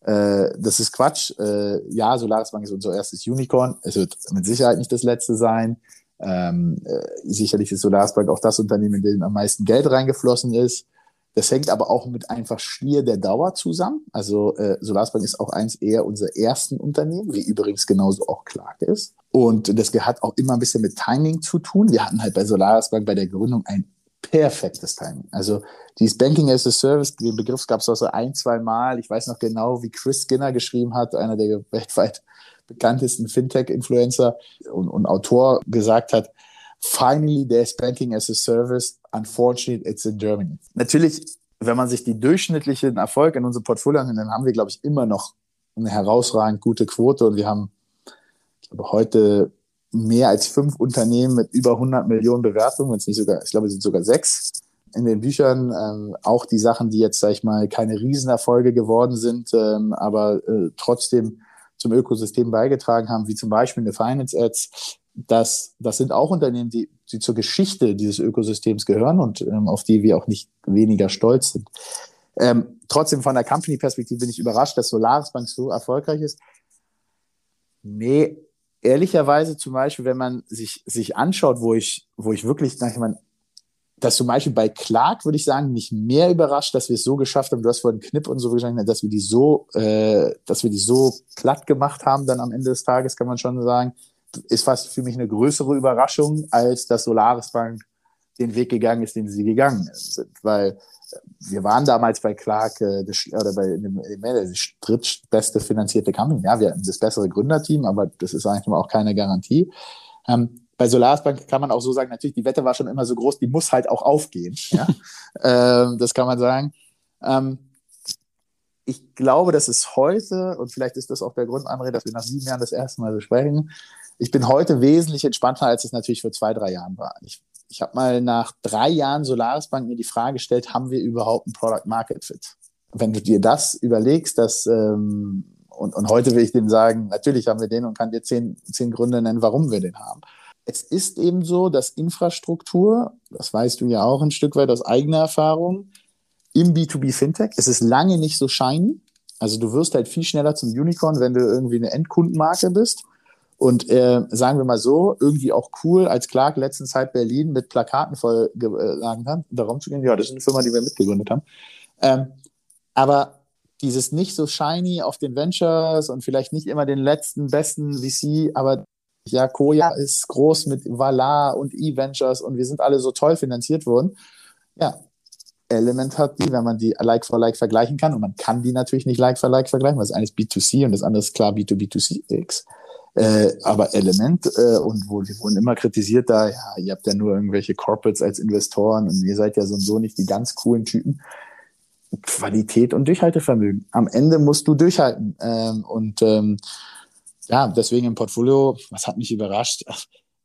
S1: Äh, das ist Quatsch. Äh, ja, Solaris Bank ist unser erstes Unicorn. Es wird mit Sicherheit nicht das letzte sein. Ähm, äh, sicherlich ist Solarsbank auch das Unternehmen, in dem am meisten Geld reingeflossen ist. Das hängt aber auch mit einfach Stier der Dauer zusammen. Also äh, Solarsbank ist auch eins eher unserer ersten Unternehmen, wie übrigens genauso auch Clark ist. Und das hat auch immer ein bisschen mit Timing zu tun. Wir hatten halt bei Solarisbank bei der Gründung ein perfektes Timing. Also dieses Banking as a Service, den Begriff gab es auch so ein, zwei Mal. Ich weiß noch genau, wie Chris Skinner geschrieben hat, einer der weltweit bekanntesten Fintech-Influencer und, und Autor gesagt hat, finally there's banking as a service. Unfortunately, it's in Germany. Natürlich, wenn man sich die durchschnittlichen Erfolg in unserem Portfolio anschaut, dann haben wir, glaube ich, immer noch eine herausragend gute Quote und wir haben, ich glaube, heute mehr als fünf Unternehmen mit über 100 Millionen Bewertungen, wenn es nicht sogar, ich glaube, es sind sogar sechs in den Büchern. Ähm, auch die Sachen, die jetzt, sag ich mal, keine Riesenerfolge geworden sind, ähm, aber äh, trotzdem zum Ökosystem beigetragen haben, wie zum Beispiel eine Finance Ads. Das, das sind auch Unternehmen, die, die zur Geschichte dieses Ökosystems gehören und ähm, auf die wir auch nicht weniger stolz sind. Ähm, trotzdem von der Company-Perspektive bin ich überrascht, dass Solaris Bank so erfolgreich ist. Nee, ehrlicherweise zum Beispiel, wenn man sich, sich anschaut, wo ich, wo ich wirklich, ich meine, dass zum Beispiel bei Clark, würde ich sagen, nicht mehr überrascht, dass wir es so geschafft haben. Du hast vorhin Knipp und so gesagt, dass wir die so, äh, dass wir die so platt gemacht haben, dann am Ende des Tages, kann man schon sagen, ist fast für mich eine größere Überraschung, als dass Solaris Bank den Weg gegangen ist, den sie gegangen sind. Weil wir waren damals bei Clark äh, oder bei dem, das drittbeste finanzierte Company. Ja, wir hatten das bessere Gründerteam, aber das ist eigentlich auch keine Garantie. Ähm, bei Solarsbank kann man auch so sagen, natürlich, die Wette war schon immer so groß, die muss halt auch aufgehen. Ja? ähm, das kann man sagen. Ähm, ich glaube, dass es heute, und vielleicht ist das auch der Grund, André, dass wir nach sieben Jahren das erste Mal besprechen, ich bin heute wesentlich entspannter, als es natürlich vor zwei, drei Jahren war. Ich, ich habe mal nach drei Jahren Solarisbank mir die Frage gestellt, haben wir überhaupt ein Product Market Fit? Wenn du dir das überlegst, dass ähm, und, und heute will ich denen sagen, natürlich haben wir den und kann dir zehn, zehn Gründe nennen, warum wir den haben es ist eben so, dass Infrastruktur, das weißt du ja auch ein Stück weit aus eigener Erfahrung, im B2B Fintech, es ist lange nicht so shiny. Also du wirst halt viel schneller zum Unicorn, wenn du irgendwie eine Endkundenmarke bist. Und äh, sagen wir mal so, irgendwie auch cool, als Clark letzten Zeit Berlin mit Plakaten vollgeladen hat, da rumzugehen. Ja, das ist eine Firma, die wir mitgegründet haben. Ähm, aber dieses nicht so shiny auf den Ventures und vielleicht nicht immer den letzten, besten VC, aber ja, Koya ist groß mit Valar und E-Ventures und wir sind alle so toll finanziert worden. Ja, Element hat die, wenn man die like for like vergleichen kann. Und man kann die natürlich nicht like for like vergleichen, weil das eine ist B2C und das andere ist klar B2B2C. Äh, aber Element äh, und wo die wurden immer kritisiert, da, ja, ihr habt ja nur irgendwelche Corporates als Investoren und ihr seid ja so und so nicht die ganz coolen Typen. Qualität und Durchhaltevermögen. Am Ende musst du durchhalten. Ähm, und ähm, ja, deswegen im Portfolio, was hat mich überrascht?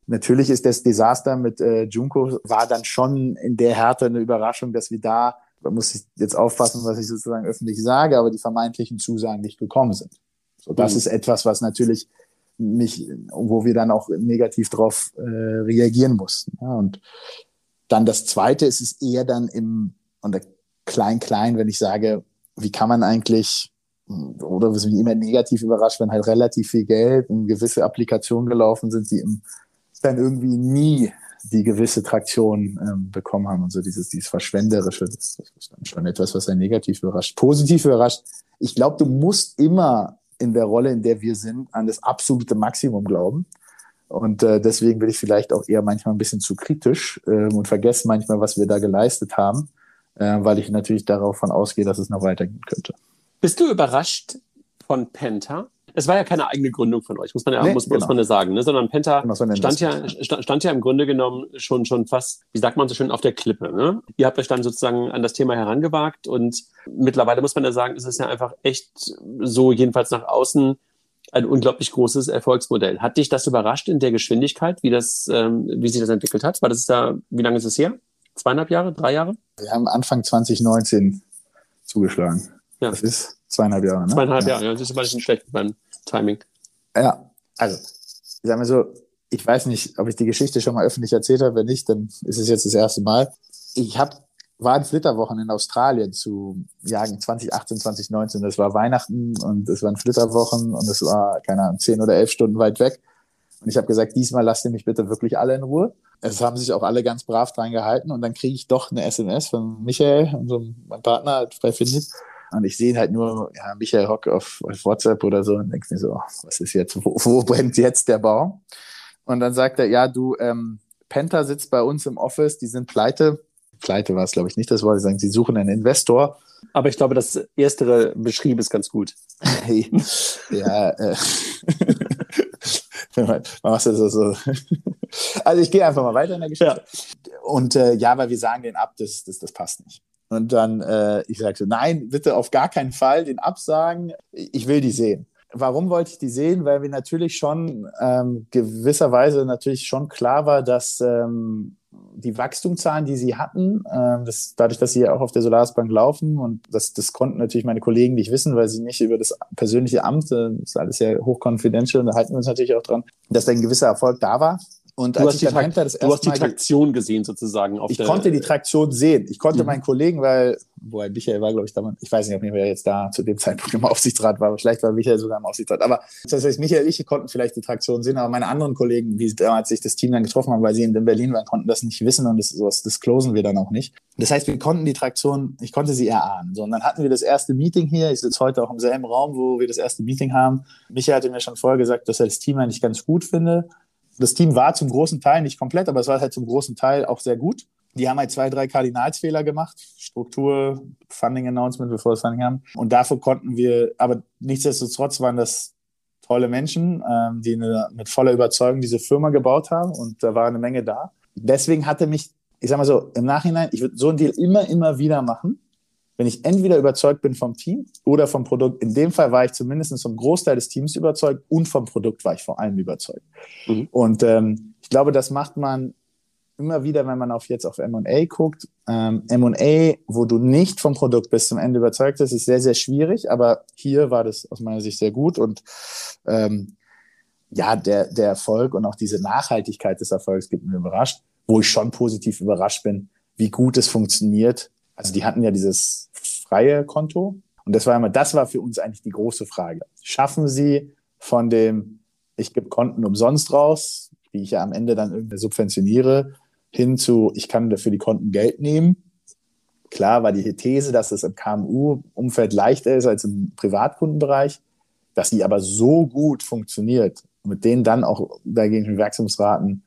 S1: Natürlich ist das Desaster mit äh, Junko war dann schon in der Härte eine Überraschung, dass wir da, da muss ich jetzt aufpassen, was ich sozusagen öffentlich sage, aber die vermeintlichen Zusagen nicht gekommen sind. So, das mhm. ist etwas, was natürlich mich, wo wir dann auch negativ drauf äh, reagieren mussten. Ja, und dann das Zweite ist es eher dann im, und klein, klein, wenn ich sage, wie kann man eigentlich, oder was mich immer negativ überrascht, wenn halt relativ viel Geld in gewisse Applikationen gelaufen sind, die im dann irgendwie nie die gewisse Traktion ähm, bekommen haben und so dieses, dieses Verschwenderische, das, das ist dann schon etwas, was einen negativ überrascht. Positiv überrascht, ich glaube, du musst immer in der Rolle, in der wir sind, an das absolute Maximum glauben. Und äh, deswegen bin ich vielleicht auch eher manchmal ein bisschen zu kritisch ähm, und vergesse manchmal, was wir da geleistet haben, äh, weil ich natürlich davon ausgehe, dass es noch weitergehen könnte.
S3: Bist du überrascht von Penta? es war ja keine eigene Gründung von euch, muss man ja, nee, muss, genau. muss man ja sagen, ne? sondern Penta stand ja, stand ja im Grunde genommen schon, schon fast, wie sagt man so schön, auf der Klippe. Ne? Ihr habt euch dann sozusagen an das Thema herangewagt und mittlerweile muss man ja sagen, ist es ja einfach echt so, jedenfalls nach außen, ein unglaublich großes Erfolgsmodell. Hat dich das überrascht in der Geschwindigkeit, wie das, ähm, wie sich das entwickelt hat? War das da, wie lange ist es her? Zweieinhalb Jahre, drei Jahre?
S1: Wir haben Anfang 2019 zugeschlagen. Ja. Das ist zweieinhalb Jahre, ne?
S3: Zweieinhalb ja. Jahre, ja. Das ist ein bisschen schlecht beim Timing.
S1: Ja, also, ich sag mal so, ich weiß nicht, ob ich die Geschichte schon mal öffentlich erzählt habe. Wenn nicht, dann ist es jetzt das erste Mal. Ich hab, war in Flitterwochen in Australien zu Jagen 2018, 2019. Das war Weihnachten und es waren Flitterwochen und es war, keine Ahnung, zehn oder elf Stunden weit weg. Und ich habe gesagt, diesmal lasst ihr mich bitte wirklich alle in Ruhe. Es haben sich auch alle ganz brav dran gehalten und dann kriege ich doch eine SMS von Michael, unserem mein Partner bei Finit. Und ich sehe halt nur ja, Michael Hock auf, auf WhatsApp oder so und denkst mir so, oh, was ist jetzt, wo, wo brennt jetzt der Baum? Und dann sagt er, ja, du, ähm, Penta sitzt bei uns im Office, die sind pleite. Pleite war es, glaube ich, nicht das Wort. Sie sagen, sie suchen einen Investor.
S3: Aber ich glaube, das Erstere beschrieben ist ganz gut.
S1: ja, äh, man macht das so. Also ich gehe einfach mal weiter in der Geschichte. Ja. Und äh, ja, weil wir sagen den ab, das, das, das passt nicht. Und dann, äh, ich sagte, nein, bitte auf gar keinen Fall den absagen. Ich will die sehen. Warum wollte ich die sehen? Weil wir natürlich schon ähm, gewisserweise natürlich schon klar war, dass ähm, die Wachstumszahlen, die sie hatten, ähm, das, dadurch, dass sie ja auch auf der Solarsbank laufen und das, das konnten natürlich meine Kollegen nicht wissen, weil sie nicht über das persönliche Amt, äh, das ist alles sehr hochconfidential, da halten wir uns natürlich auch dran, dass da ein gewisser Erfolg da war.
S3: Und du hast, die, Tra das du hast die Traktion gesehen sozusagen.
S1: Auf ich konnte die Traktion sehen. Ich konnte mhm. meinen Kollegen, weil, wo Michael war, glaube ich, damals, ich weiß nicht, ob er jetzt da zu dem Zeitpunkt im Aufsichtsrat war, aber vielleicht war Michael sogar im Aufsichtsrat. Aber das heißt, Michael und ich konnten vielleicht die Traktion sehen, aber meine anderen Kollegen, die damals sich das Team dann getroffen haben, weil sie in Berlin waren, konnten das nicht wissen und das, sowas disclosen wir dann auch nicht. Das heißt, wir konnten die Traktion, ich konnte sie erahnen. So, und dann hatten wir das erste Meeting hier. Ich sitze heute auch im selben Raum, wo wir das erste Meeting haben. Michael hatte mir schon vorher gesagt, dass er das Team eigentlich ganz gut finde das Team war zum großen Teil nicht komplett, aber es war halt zum großen Teil auch sehr gut. Die haben halt zwei, drei Kardinalsfehler gemacht. Struktur, Funding Announcement, bevor wir das Funding haben. Und dafür konnten wir, aber nichtsdestotrotz waren das tolle Menschen, ähm, die eine, mit voller Überzeugung diese Firma gebaut haben und da war eine Menge da. Deswegen hatte mich, ich sag mal so, im Nachhinein, ich würde so einen Deal immer, immer wieder machen, wenn ich entweder überzeugt bin vom Team oder vom Produkt. In dem Fall war ich zumindest vom Großteil des Teams überzeugt und vom Produkt war ich vor allem überzeugt. Mhm. Und ähm, ich glaube, das macht man immer wieder, wenn man auf jetzt auf M&A guckt. Ähm, M&A, wo du nicht vom Produkt bis zum Ende überzeugt bist, ist sehr, sehr schwierig. Aber hier war das aus meiner Sicht sehr gut und ähm, ja, der, der Erfolg und auch diese Nachhaltigkeit des Erfolgs gibt mir überrascht, wo ich schon positiv überrascht bin, wie gut es funktioniert. Also die hatten ja dieses freie Konto. Und das war immer, das war für uns eigentlich die große Frage. Schaffen Sie von dem ich gebe Konten umsonst raus, die ich ja am Ende dann irgendwie subventioniere, hin zu, ich kann dafür die Konten Geld nehmen. Klar war die These, dass es im KMU-Umfeld leichter ist als im Privatkundenbereich, dass die aber so gut funktioniert, mit denen dann auch dagegen Wachstumsraten,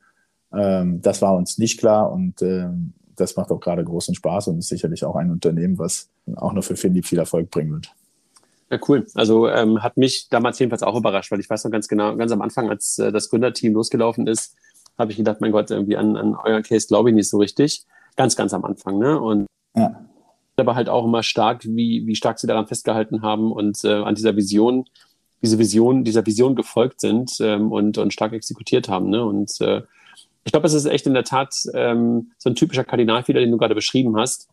S1: ähm, das war uns nicht klar und ähm, das macht auch gerade großen Spaß und ist sicherlich auch ein Unternehmen, was auch noch für Findy viel Erfolg bringen wird.
S3: Ja, cool. Also ähm, hat mich damals jedenfalls auch überrascht, weil ich weiß noch ganz genau, ganz am Anfang, als äh, das Gründerteam losgelaufen ist, habe ich gedacht, mein Gott, irgendwie an, an euer Case glaube ich nicht so richtig. Ganz, ganz am Anfang, ne? Und ja. aber halt auch immer stark, wie, wie stark sie daran festgehalten haben und äh, an dieser Vision, diese Vision, dieser Vision gefolgt sind ähm, und, und stark exekutiert haben. Ne? Und äh, ich glaube, es ist echt in der Tat ähm, so ein typischer Kardinalfehler, den du gerade beschrieben hast,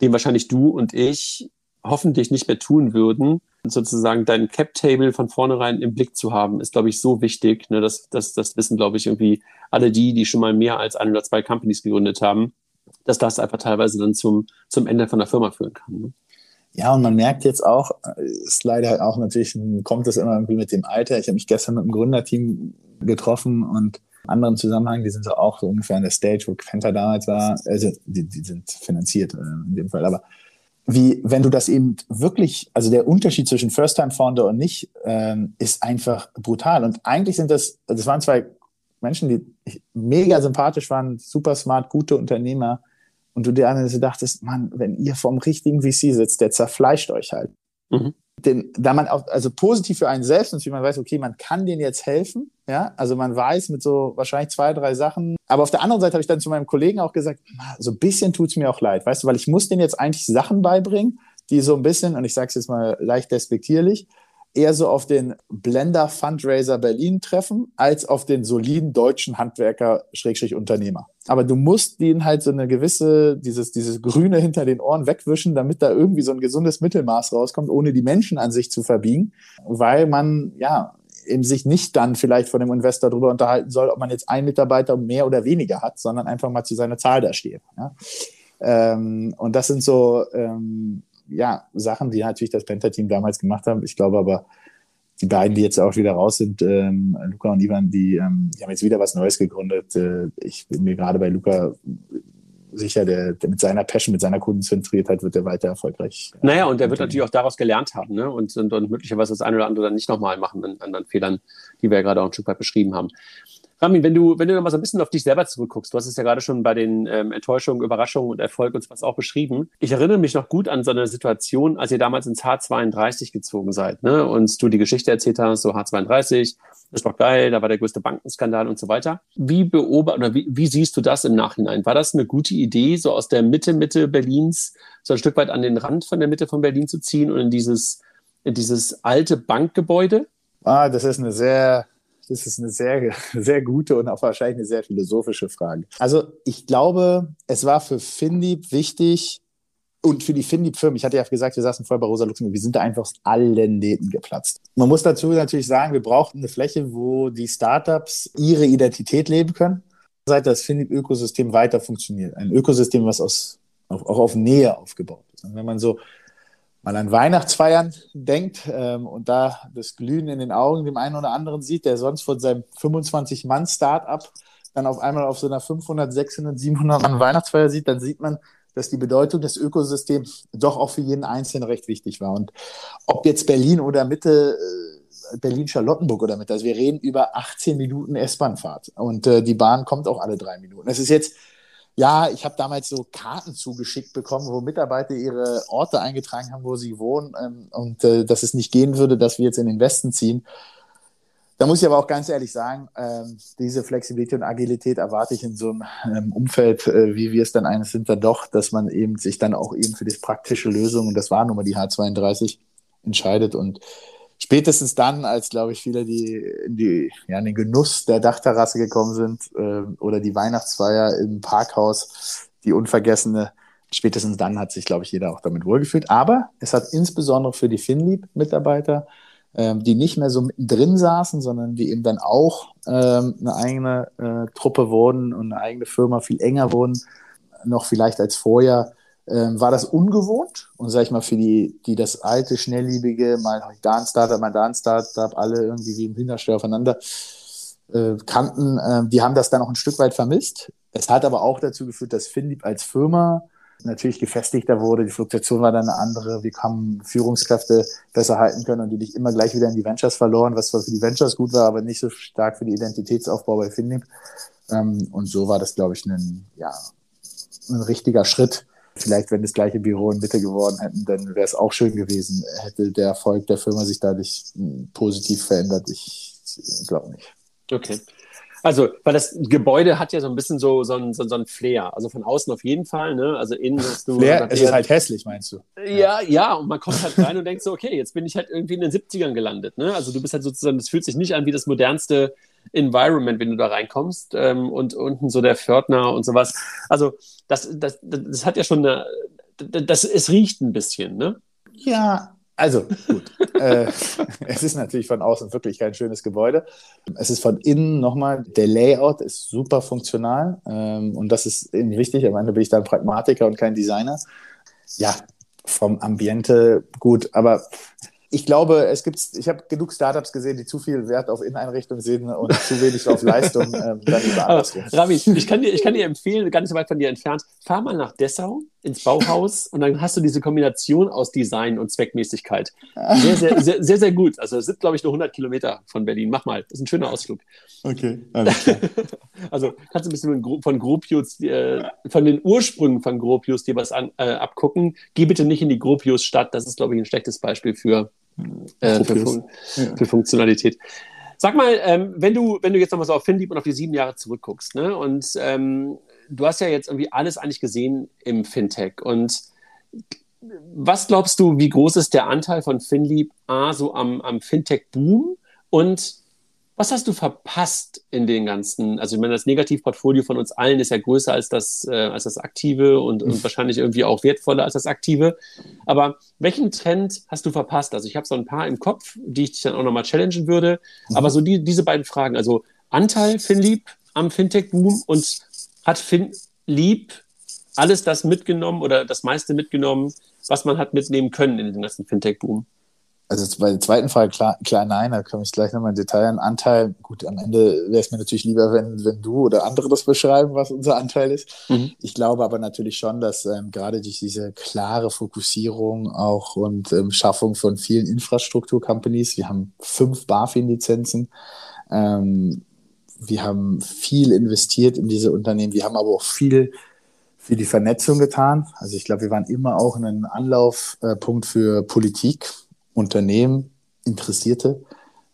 S3: den wahrscheinlich du und ich hoffentlich nicht mehr tun würden. sozusagen dein Cap-Table von vornherein im Blick zu haben, ist, glaube ich, so wichtig. Ne? Das, das, das wissen, glaube ich, irgendwie alle die, die schon mal mehr als ein oder zwei Companies gegründet haben, dass das einfach teilweise dann zum, zum Ende von der Firma führen kann. Ne?
S1: Ja, und man merkt jetzt auch, ist leider auch natürlich, kommt das immer irgendwie mit dem Alter. Ich habe mich gestern mit dem Gründerteam getroffen und anderen Zusammenhang, die sind so auch so ungefähr an der Stage, wo Quenta damals war. Also die, die sind finanziert äh, in dem Fall, aber wie, wenn du das eben wirklich, also der Unterschied zwischen First-Time-Founder und nicht, ähm, ist einfach brutal. Und eigentlich sind das, das waren zwei Menschen, die mega sympathisch waren, super smart, gute Unternehmer. Und du dir an dachtest, Mann, wenn ihr vom richtigen VC sitzt, der zerfleischt euch halt. Mhm den, da man auch, also positiv für einen selbst natürlich, man weiß, okay, man kann denen jetzt helfen, ja, also man weiß mit so wahrscheinlich zwei, drei Sachen, aber auf der anderen Seite habe ich dann zu meinem Kollegen auch gesagt, so ein bisschen tut's mir auch leid, weißt du, weil ich muss denen jetzt eigentlich Sachen beibringen, die so ein bisschen, und ich sage es jetzt mal leicht despektierlich, eher so auf den Blender Fundraiser Berlin treffen, als auf den soliden deutschen Handwerker Schrägstrich Unternehmer. Aber du musst denen halt so eine gewisse, dieses, dieses Grüne hinter den Ohren wegwischen, damit da irgendwie so ein gesundes Mittelmaß rauskommt, ohne die Menschen an sich zu verbiegen, weil man, ja, eben sich nicht dann vielleicht von dem Investor darüber unterhalten soll, ob man jetzt einen Mitarbeiter mehr oder weniger hat, sondern einfach mal zu seiner Zahl da steht. Ja? Ähm, und das sind so, ähm, ja, Sachen, die natürlich das Penta-Team damals gemacht haben. Ich glaube aber, die beiden, die jetzt auch wieder raus sind, ähm, Luca und Ivan, die, ähm, die haben jetzt wieder was Neues gegründet. Äh, ich bin mir gerade bei Luca sicher, der, der mit seiner Passion, mit seiner Kundenzentriertheit wird er weiter erfolgreich.
S3: Naja, und der wird natürlich auch daraus gelernt haben ne? und, und, und möglicherweise das eine oder andere dann nicht nochmal machen an anderen Fehlern, die wir ja gerade auch ein Stück weit beschrieben haben. Ramin, wenn du, wenn du noch mal so ein bisschen auf dich selber zurückguckst, du hast es ja gerade schon bei den ähm, Enttäuschungen, Überraschungen und Erfolg und was auch beschrieben. Ich erinnere mich noch gut an so eine Situation, als ihr damals ins H32 gezogen seid, ne? Und du die Geschichte erzählt hast, so H32, das war geil, da war der größte Bankenskandal und so weiter. Wie beobacht oder wie, wie siehst du das im Nachhinein? War das eine gute Idee, so aus der Mitte, Mitte Berlins, so ein Stück weit an den Rand von der Mitte von Berlin zu ziehen und in dieses, in dieses alte Bankgebäude?
S1: Ah, das ist eine sehr das ist eine sehr, sehr gute und auch wahrscheinlich eine sehr philosophische Frage. Also ich glaube, es war für Finlieb wichtig und für die Finlieb-Firmen, ich hatte ja gesagt, wir saßen vorher bei Rosa Luxemburg, wir sind da einfach aus allen Nähten geplatzt. Man muss dazu natürlich sagen, wir brauchten eine Fläche, wo die Startups ihre Identität leben können. Seit das Finlieb-Ökosystem weiter funktioniert. Ein Ökosystem, was aus, auch, auch auf Nähe aufgebaut ist. Und wenn man so mal an Weihnachtsfeiern denkt ähm, und da das Glühen in den Augen dem einen oder anderen sieht, der sonst von seinem 25-Mann-Startup dann auf einmal auf so einer 500, 600, 700 Mann Weihnachtsfeier sieht, dann sieht man, dass die Bedeutung des Ökosystems doch auch für jeden Einzelnen recht wichtig war. Und ob jetzt Berlin oder Mitte, äh, Berlin-Charlottenburg oder Mitte, also wir reden über 18 Minuten S-Bahn-Fahrt und äh, die Bahn kommt auch alle drei Minuten. Es ist jetzt ja, ich habe damals so Karten zugeschickt bekommen, wo Mitarbeiter ihre Orte eingetragen haben, wo sie wohnen ähm, und äh, dass es nicht gehen würde, dass wir jetzt in den Westen ziehen. Da muss ich aber auch ganz ehrlich sagen, ähm, diese Flexibilität und Agilität erwarte ich in so einem ähm, Umfeld, äh, wie wir es dann eines sind, dann doch, dass man eben sich dann auch eben für die praktische Lösung, und das war nun mal die H32, entscheidet. Und spätestens dann, als, glaube ich, viele, die die, ja, in den Genuss der Dachterrasse gekommen sind äh, oder die Weihnachtsfeier im Parkhaus, die unvergessene, spätestens dann hat sich, glaube ich, jeder auch damit wohlgefühlt. Aber es hat insbesondere für die Finlieb-Mitarbeiter, ähm, die nicht mehr so mittendrin saßen, sondern die eben dann auch ähm, eine eigene äh, Truppe wurden und eine eigene Firma viel enger wurden, noch vielleicht als vorher, ähm, war das ungewohnt und sag ich mal für die, die das alte, schnellliebige, mal da ein Startup, mal da ein Startup, alle irgendwie wie im Hühnerstall aufeinander äh, kannten, äh, die haben das dann auch ein Stück weit vermisst. Es hat aber auch dazu geführt, dass Finlieb als Firma natürlich gefestigter wurde, die Fluktuation war dann eine andere, wir haben Führungskräfte besser halten können und die nicht immer gleich wieder in die Ventures verloren, was zwar für die Ventures gut war, aber nicht so stark für die Identitätsaufbau bei Finlieb. Ähm, und so war das, glaube ich, ein, ja, ein richtiger Schritt. Vielleicht, wenn das gleiche Büro in Mitte geworden hätten, dann wäre es auch schön gewesen. Hätte der Erfolg der Firma sich dadurch hm, positiv verändert? Ich glaube nicht.
S3: Okay. Also, weil das Gebäude hat ja so ein bisschen so, so, ein, so, so ein Flair. Also von außen auf jeden Fall, ne? Also innen hast du.
S1: Flair, es ist halt hässlich, meinst du?
S3: Ja, ja, und man kommt halt rein und denkt so, okay, jetzt bin ich halt irgendwie in den 70ern gelandet, ne? Also du bist halt sozusagen, das fühlt sich nicht an wie das modernste Environment, wenn du da reinkommst. Ähm, und unten so der Pförtner und sowas. Also, das, das, das hat ja schon eine. Das, es riecht ein bisschen, ne?
S1: Ja, also gut. äh, es ist natürlich von außen wirklich kein schönes Gebäude. Es ist von innen nochmal, der Layout ist super funktional ähm, und das ist eben wichtig. Am Ende bin ich da ein Pragmatiker und kein Designer. Ja, vom Ambiente gut, aber ich glaube, es gibt, ich habe genug Startups gesehen, die zu viel Wert auf Inneneinrichtung sehen und zu wenig auf Leistung. Ähm, dann
S3: Rami, ich kann, dir, ich kann dir empfehlen, gar nicht so weit von dir entfernt, fahr mal nach Dessau ins Bauhaus und dann hast du diese Kombination aus Design und Zweckmäßigkeit. Sehr, sehr, sehr, sehr, sehr gut. Also es sind, glaube ich, nur 100 Kilometer von Berlin. Mach mal, das ist ein schöner Ausflug.
S1: Okay,
S3: also kannst du ein bisschen von Gropius, äh, von den Ursprüngen von Gropius dir was an, äh, abgucken. Geh bitte nicht in die Gropius-Stadt, das ist, glaube ich, ein schlechtes Beispiel für, äh, für, Fun ja. für Funktionalität. Sag mal, ähm, wenn du, wenn du jetzt nochmal so auf Finlieb und auf die sieben Jahre zurückguckst, ne, und ähm, du hast ja jetzt irgendwie alles eigentlich gesehen im Fintech. Und was glaubst du, wie groß ist der Anteil von Finlieb A so am, am Fintech-Boom? Und was hast du verpasst in den ganzen, also ich meine, das Negativportfolio von uns allen ist ja größer als das, äh, als das Aktive und, und wahrscheinlich irgendwie auch wertvoller als das Aktive. Aber welchen Trend hast du verpasst? Also ich habe so ein paar im Kopf, die ich dich dann auch nochmal challengen würde. Mhm. Aber so die, diese beiden Fragen, also Anteil Finlieb am Fintech-Boom und hat Finn lieb alles das mitgenommen oder das meiste mitgenommen, was man hat mitnehmen können in den ganzen Fintech-Boom?
S1: Also bei der zweiten Frage klar, klar nein, da komme ich gleich nochmal in Detail an. Anteil, gut, am Ende wäre es mir natürlich lieber, wenn, wenn du oder andere das beschreiben, was unser Anteil ist. Mhm. Ich glaube aber natürlich schon, dass ähm, gerade durch diese klare Fokussierung auch und ähm, Schaffung von vielen Infrastruktur-Companies, wir haben fünf BaFin-Lizenzen, ähm, wir haben viel investiert in diese Unternehmen. Wir haben aber auch viel für die Vernetzung getan. Also ich glaube, wir waren immer auch ein Anlaufpunkt für Politik, Unternehmen, Interessierte.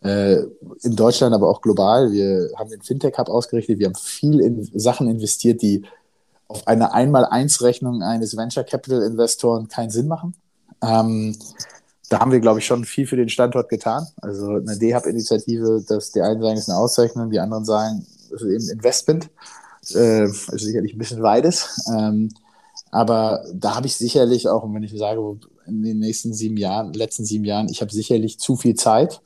S1: Äh, in Deutschland, aber auch global. Wir haben den Fintech-Hub ausgerichtet. Wir haben viel in Sachen investiert, die auf eine Einmal-Eins-Rechnung eines Venture Capital Investoren keinen Sinn machen. Ähm, da haben wir, glaube ich, schon viel für den Standort getan. Also eine D-Hub-Initiative, dass die einen sagen, es ist eine Auszeichnung, die anderen sagen, es ist eben Investment. Äh, also sicherlich ein bisschen beides. Ähm, aber da habe ich sicherlich auch, und wenn ich sage, in den nächsten sieben Jahren, letzten sieben Jahren, ich habe sicherlich zu viel Zeit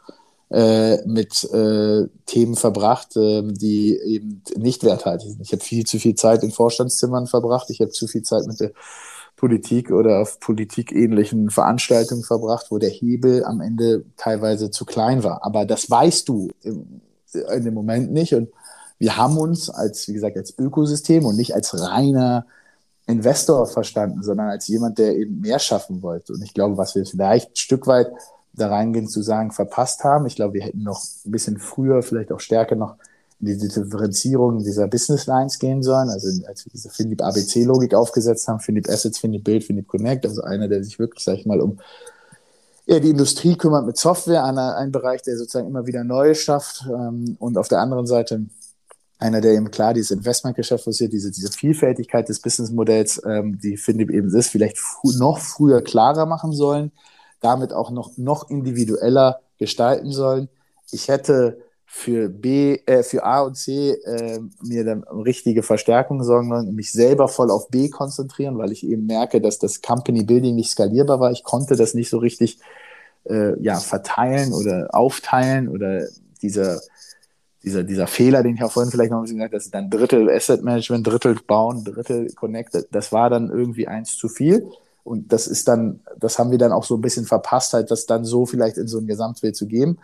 S1: äh, mit äh, Themen verbracht, äh, die eben nicht werthaltig sind. Ich habe viel zu viel Zeit in Vorstandszimmern verbracht. Ich habe zu viel Zeit mit der Politik oder auf politikähnlichen Veranstaltungen verbracht, wo der Hebel am Ende teilweise zu klein war. Aber das weißt du im, in dem Moment nicht. Und wir haben uns als, wie gesagt, als Ökosystem und nicht als reiner Investor verstanden, sondern als jemand, der eben mehr schaffen wollte. Und ich glaube, was wir vielleicht ein Stück weit da reingehen zu sagen, verpasst haben, ich glaube, wir hätten noch ein bisschen früher, vielleicht auch stärker noch in die Differenzierung dieser Business Lines gehen sollen. Also als wir diese Philipp ABC-Logik aufgesetzt haben, Philipp Assets, Philipp Build, Philipp Connect, also einer, der sich wirklich, sag ich mal, um eher die Industrie kümmert mit Software, einer, ein Bereich, der sozusagen immer wieder Neues schafft ähm, und auf der anderen Seite einer, der eben klar dieses Investmentgeschäft forciert, diese, diese Vielfältigkeit des Businessmodells, ähm, die Philipp eben ist, vielleicht noch früher klarer machen sollen, damit auch noch, noch individueller gestalten sollen. Ich hätte für B, äh, für A und C äh, mir dann richtige Verstärkung sorgen und mich selber voll auf B konzentrieren, weil ich eben merke, dass das Company Building nicht skalierbar war. Ich konnte das nicht so richtig äh, ja, verteilen oder aufteilen oder dieser dieser, dieser Fehler, den ich auch vorhin vielleicht noch ein bisschen gesagt habe, dass dann Drittel Asset Management, Drittel bauen, Drittel Connected, das war dann irgendwie eins zu viel. Und das ist dann, das haben wir dann auch so ein bisschen verpasst, halt das dann so vielleicht in so ein Gesamtbild zu geben.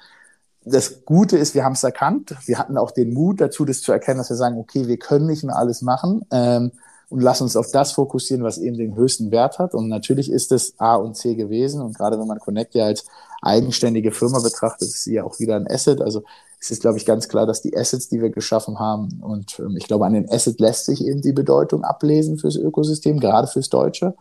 S1: Das Gute ist, wir haben es erkannt. Wir hatten auch den Mut dazu, das zu erkennen, dass wir sagen, okay, wir können nicht mehr alles machen ähm, und lassen uns auf das fokussieren, was eben den höchsten Wert hat. Und natürlich ist es A und C gewesen. Und gerade wenn man Connect ja als eigenständige Firma betrachtet, ist sie ja auch wieder ein Asset. Also es ist, glaube ich, ganz klar, dass die Assets, die wir geschaffen haben, und ähm, ich glaube, an den Asset lässt sich eben die Bedeutung ablesen fürs Ökosystem, gerade fürs Deutsche.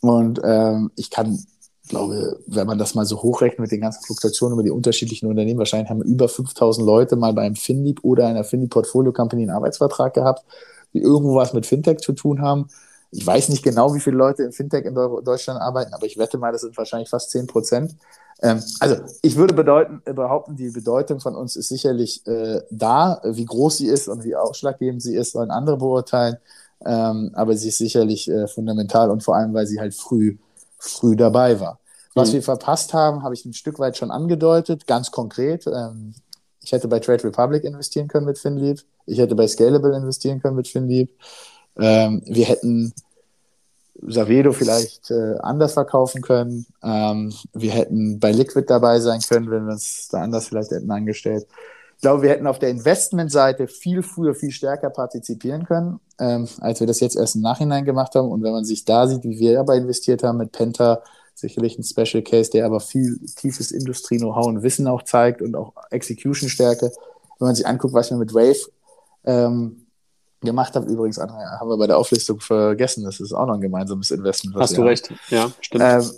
S1: Und ähm, ich kann, glaube, wenn man das mal so hochrechnet mit den ganzen Fluktuationen über die unterschiedlichen Unternehmen, wahrscheinlich haben über 5000 Leute mal beim FinLeap oder einer FinLeap Portfolio Company einen Arbeitsvertrag gehabt, die irgendwo was mit Fintech zu tun haben. Ich weiß nicht genau, wie viele Leute im Fintech in Deutschland arbeiten, aber ich wette mal, das sind wahrscheinlich fast 10 Prozent. Ähm, also ich würde bedeuten, behaupten, die Bedeutung von uns ist sicherlich äh, da. Wie groß sie ist und wie ausschlaggebend sie ist, sollen andere beurteilen. Ähm, aber sie ist sicherlich äh, fundamental und vor allem, weil sie halt früh, früh dabei war. Was mhm. wir verpasst haben, habe ich ein Stück weit schon angedeutet, ganz konkret. Ähm, ich hätte bei Trade Republic investieren können mit FinLeap. Ich hätte bei Scalable investieren können mit FinLeap. Ähm, wir hätten Savedo vielleicht äh, anders verkaufen können. Ähm, wir hätten bei Liquid dabei sein können, wenn wir uns da anders vielleicht hätten angestellt glaube, wir hätten auf der Investmentseite viel früher, viel stärker partizipieren können, ähm, als wir das jetzt erst im Nachhinein gemacht haben. Und wenn man sich da sieht, wie wir dabei investiert haben mit Penta, sicherlich ein Special Case, der aber viel tiefes Industrie-Know-how und Wissen auch zeigt und auch Execution-Stärke. Wenn man sich anguckt, was wir mit Wave ähm, gemacht habe. Übrigens, haben wir bei der Auflistung vergessen, das ist auch noch ein gemeinsames Investment.
S3: Hast du haben. recht, ja,
S1: stimmt. Ähm,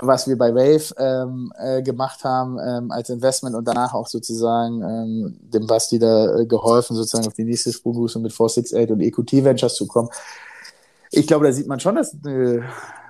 S1: was wir bei Wave ähm, äh, gemacht haben ähm, als Investment und danach auch sozusagen ähm, dem Basti da äh, geholfen, sozusagen auf die nächste Sprungbuße mit 468 und EQT Ventures zu kommen. Ich glaube, da sieht man schon, dass äh,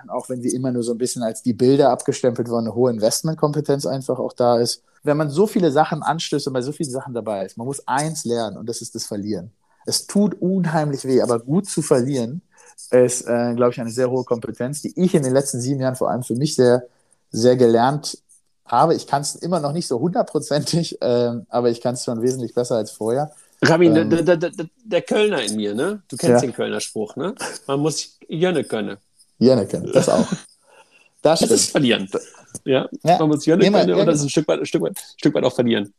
S1: auch wenn wir immer nur so ein bisschen als die Bilder abgestempelt wurden, eine hohe Investmentkompetenz einfach auch da ist. Wenn man so viele Sachen anstößt und bei so vielen Sachen dabei ist, man muss eins lernen und das ist das Verlieren. Es tut unheimlich weh, aber gut zu verlieren ist, äh, glaube ich, eine sehr hohe Kompetenz, die ich in den letzten sieben Jahren vor allem für mich sehr, sehr gelernt habe. Ich kann es immer noch nicht so hundertprozentig, äh, aber ich kann es schon wesentlich besser als vorher.
S3: Rabin, ähm, der, der, der, der, Kölner in mir, ne? Du kennst ja. den Kölner Spruch, ne? Man muss Jönne können.
S1: Jönne können, das auch.
S3: Das, das ist verlieren. Ja? ja. Man muss Jönne können und das ist ein Stück weit, ein Stück weit, ein Stück weit auch verlieren.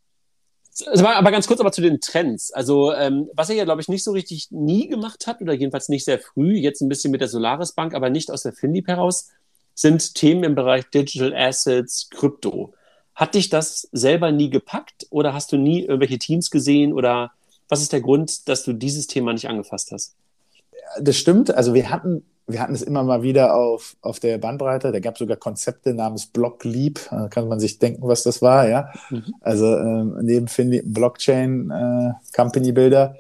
S3: Aber ganz kurz aber zu den Trends. Also, ähm, was er ja, glaube ich, nicht so richtig nie gemacht hat, oder jedenfalls nicht sehr früh, jetzt ein bisschen mit der Solaris Bank, aber nicht aus der FinLeap heraus, sind Themen im Bereich Digital Assets, Krypto. Hat dich das selber nie gepackt oder hast du nie irgendwelche Teams gesehen oder was ist der Grund, dass du dieses Thema nicht angefasst hast?
S1: Das stimmt. Also wir hatten wir hatten es immer mal wieder auf, auf der Bandbreite. Da gab es sogar Konzepte namens Block Leap. Da kann man sich denken, was das war, ja. Mhm. Also ähm, neben Finley, Blockchain äh, Company Builder.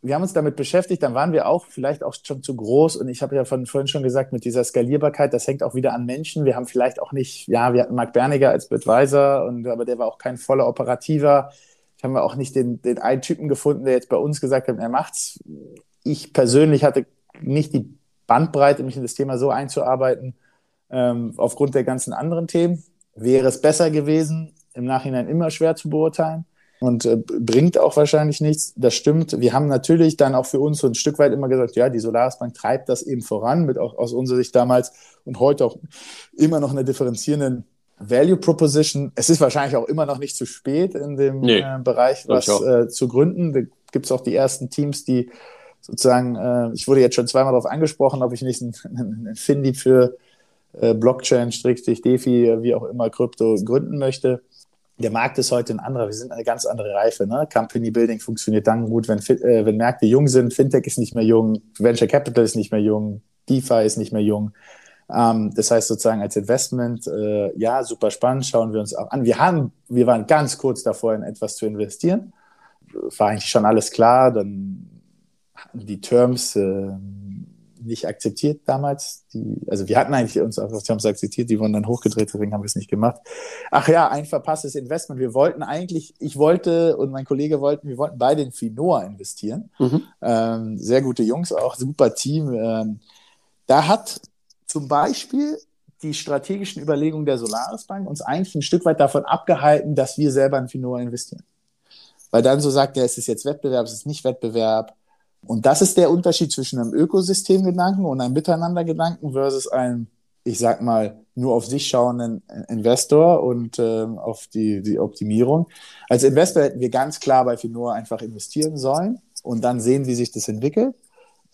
S1: Wir haben uns damit beschäftigt, dann waren wir auch vielleicht auch schon zu groß. Und ich habe ja von vorhin schon gesagt, mit dieser Skalierbarkeit, das hängt auch wieder an Menschen. Wir haben vielleicht auch nicht, ja, wir hatten Mark Berniger als Advisor, und, aber der war auch kein voller Operativer. Ich habe auch nicht den, den einen Typen gefunden, der jetzt bei uns gesagt hat, er macht's. Ich persönlich hatte nicht die Bandbreite, mich in das Thema so einzuarbeiten, ähm, aufgrund der ganzen anderen Themen. Wäre es besser gewesen, im Nachhinein immer schwer zu beurteilen und äh, bringt auch wahrscheinlich nichts. Das stimmt. Wir haben natürlich dann auch für uns so ein Stück weit immer gesagt, ja, die Solaris Bank treibt das eben voran, mit auch aus unserer Sicht damals und heute auch immer noch eine differenzierenden Value Proposition. Es ist wahrscheinlich auch immer noch nicht zu spät in dem nee, äh, Bereich, was äh, zu gründen. Da gibt es auch die ersten Teams, die sozusagen, äh, ich wurde jetzt schon zweimal darauf angesprochen, ob ich nicht ein, ein Findi für äh, Blockchain, DeFi, wie auch immer, Krypto gründen möchte. Der Markt ist heute ein anderer. Wir sind eine ganz andere Reife. Ne? Company Building funktioniert dann gut, wenn, äh, wenn Märkte jung sind. Fintech ist nicht mehr jung, Venture Capital ist nicht mehr jung, DeFi ist nicht mehr jung. Ähm, das heißt sozusagen als Investment, äh, ja, super spannend, schauen wir uns auch an. Wir haben, wir waren ganz kurz davor, in etwas zu investieren. War eigentlich schon alles klar. Dann die Terms äh, nicht akzeptiert damals. Die, also wir hatten eigentlich uns auf Terms akzeptiert, die wurden dann hochgedreht, deswegen haben wir es nicht gemacht. Ach ja, ein verpasstes Investment. Wir wollten eigentlich, ich wollte und mein Kollege wollten, wir wollten beide in Finoa investieren. Mhm. Ähm, sehr gute Jungs, auch super Team. Ähm, da hat zum Beispiel die strategischen Überlegungen der Solaris Bank uns eigentlich ein Stück weit davon abgehalten, dass wir selber in Finoa investieren. weil dann so sagt, ja, es ist jetzt Wettbewerb, es ist nicht Wettbewerb. Und das ist der Unterschied zwischen einem Ökosystemgedanken und einem Miteinandergedanken versus einem, ich sag mal, nur auf sich schauenden Investor und äh, auf die, die Optimierung. Als Investor hätten wir ganz klar bei Finor einfach investieren sollen und dann sehen, wie sich das entwickelt.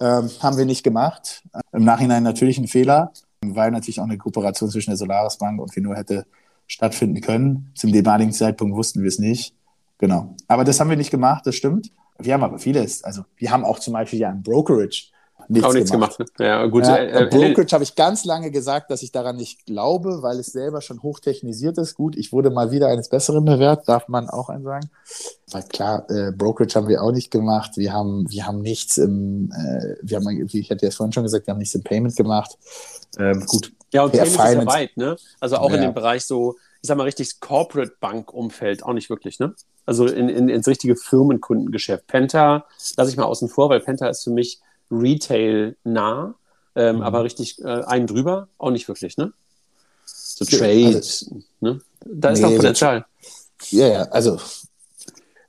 S1: Ähm, haben wir nicht gemacht. Im Nachhinein natürlich ein Fehler, weil natürlich auch eine Kooperation zwischen der Solaris Bank und Finor hätte stattfinden können. Zum damaligen Zeitpunkt wussten wir es nicht. Genau. Aber das haben wir nicht gemacht, das stimmt. Wir haben aber vieles. Also wir haben auch zum Beispiel ja ein Brokerage
S3: nichts auch nichts gemacht. gemacht?
S1: Ja, gut. Ja, äh, äh, Brokerage habe ich ganz lange gesagt, dass ich daran nicht glaube, weil es selber schon hochtechnisiert ist. Gut, ich wurde mal wieder eines Besseren bewährt, darf man auch einen sagen. Weil klar, äh, Brokerage haben wir auch nicht gemacht. Wir haben, wir haben nichts im, äh, wir haben, wie ich hatte ja vorhin schon gesagt, wir haben nichts im Payment gemacht. Ähm, gut.
S3: Ja, und Payment ist ja weit, ne? Also auch ja. in dem Bereich so, ich sag mal, richtig Corporate Bank-Umfeld auch nicht wirklich, ne? Also in, in, ins richtige Firmenkundengeschäft. Penta lasse ich mal außen vor, weil Penta ist für mich Retail nah, ähm, mhm. aber richtig äh, einen drüber auch nicht wirklich, ne? So Trade, also, ne? Da ist nee, noch Potenzial.
S1: Ja, ja, also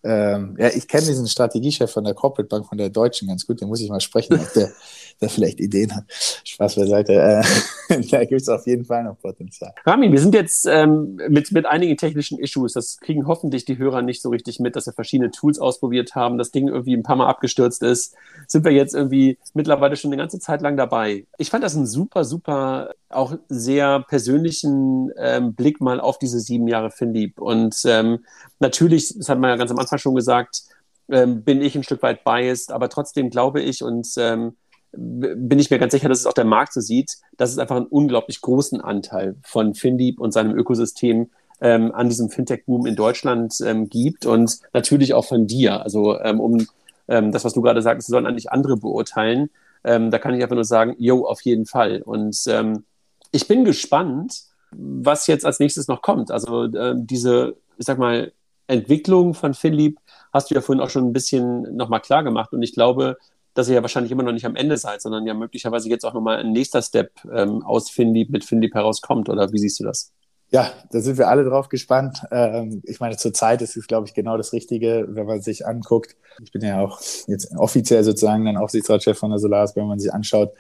S1: ähm, ja, ich kenne diesen Strategiechef von der Corporate Bank von der Deutschen ganz gut, den muss ich mal sprechen, ob der der vielleicht Ideen hat. Spaß beiseite. Äh, da gibt es auf jeden Fall noch Potenzial.
S3: Rami, wir sind jetzt ähm, mit, mit einigen technischen Issues. Das kriegen hoffentlich die Hörer nicht so richtig mit, dass wir verschiedene Tools ausprobiert haben, das Ding irgendwie ein paar Mal abgestürzt ist. Sind wir jetzt irgendwie mittlerweile schon eine ganze Zeit lang dabei. Ich fand das einen super, super, auch sehr persönlichen ähm, Blick mal auf diese sieben Jahre Finlieb. Und ähm, natürlich, das hat man ja ganz am Anfang schon gesagt, ähm, bin ich ein Stück weit biased, aber trotzdem glaube ich und ähm, bin ich mir ganz sicher, dass es auch der Markt so sieht, dass es einfach einen unglaublich großen Anteil von FinDeep und seinem Ökosystem ähm, an diesem Fintech-Boom in Deutschland ähm, gibt und natürlich auch von dir. Also ähm, um ähm, das, was du gerade sagst, sollen eigentlich andere beurteilen. Ähm, da kann ich einfach nur sagen, yo, auf jeden Fall. Und ähm, ich bin gespannt, was jetzt als nächstes noch kommt. Also diese, ich sag mal, Entwicklung von FinLeap hast du ja vorhin auch schon ein bisschen nochmal klar gemacht. Und ich glaube, dass ihr ja wahrscheinlich immer noch nicht am Ende seid, sondern ja möglicherweise jetzt auch nochmal ein nächster Step ähm, aus Finlieb mit Finlieb herauskommt. Oder wie siehst du das?
S1: Ja, da sind wir alle drauf gespannt. Ähm, ich meine, zurzeit ist es, glaube ich, genau das Richtige, wenn man sich anguckt. Ich bin ja auch jetzt offiziell sozusagen dann Aufsichtsratschef von der Solaris, wenn man sich anschaut,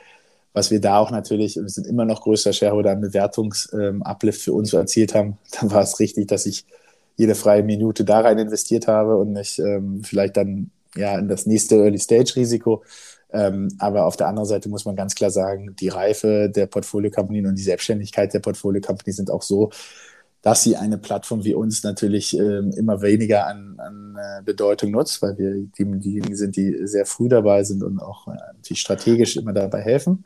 S1: was wir da auch natürlich, wir sind immer noch größter Shareholder, einen Bewertungsuplift ähm, für uns erzielt haben, dann war es richtig, dass ich jede freie Minute da rein investiert habe und nicht ähm, vielleicht dann ja, in das nächste Early-Stage-Risiko. Ähm, aber auf der anderen Seite muss man ganz klar sagen, die Reife der Portfolio-Company und die Selbstständigkeit der Portfolio-Company sind auch so, dass sie eine Plattform wie uns natürlich ähm, immer weniger an, an äh, Bedeutung nutzt, weil wir die, diejenigen sind, die sehr früh dabei sind und auch äh, die strategisch immer dabei helfen.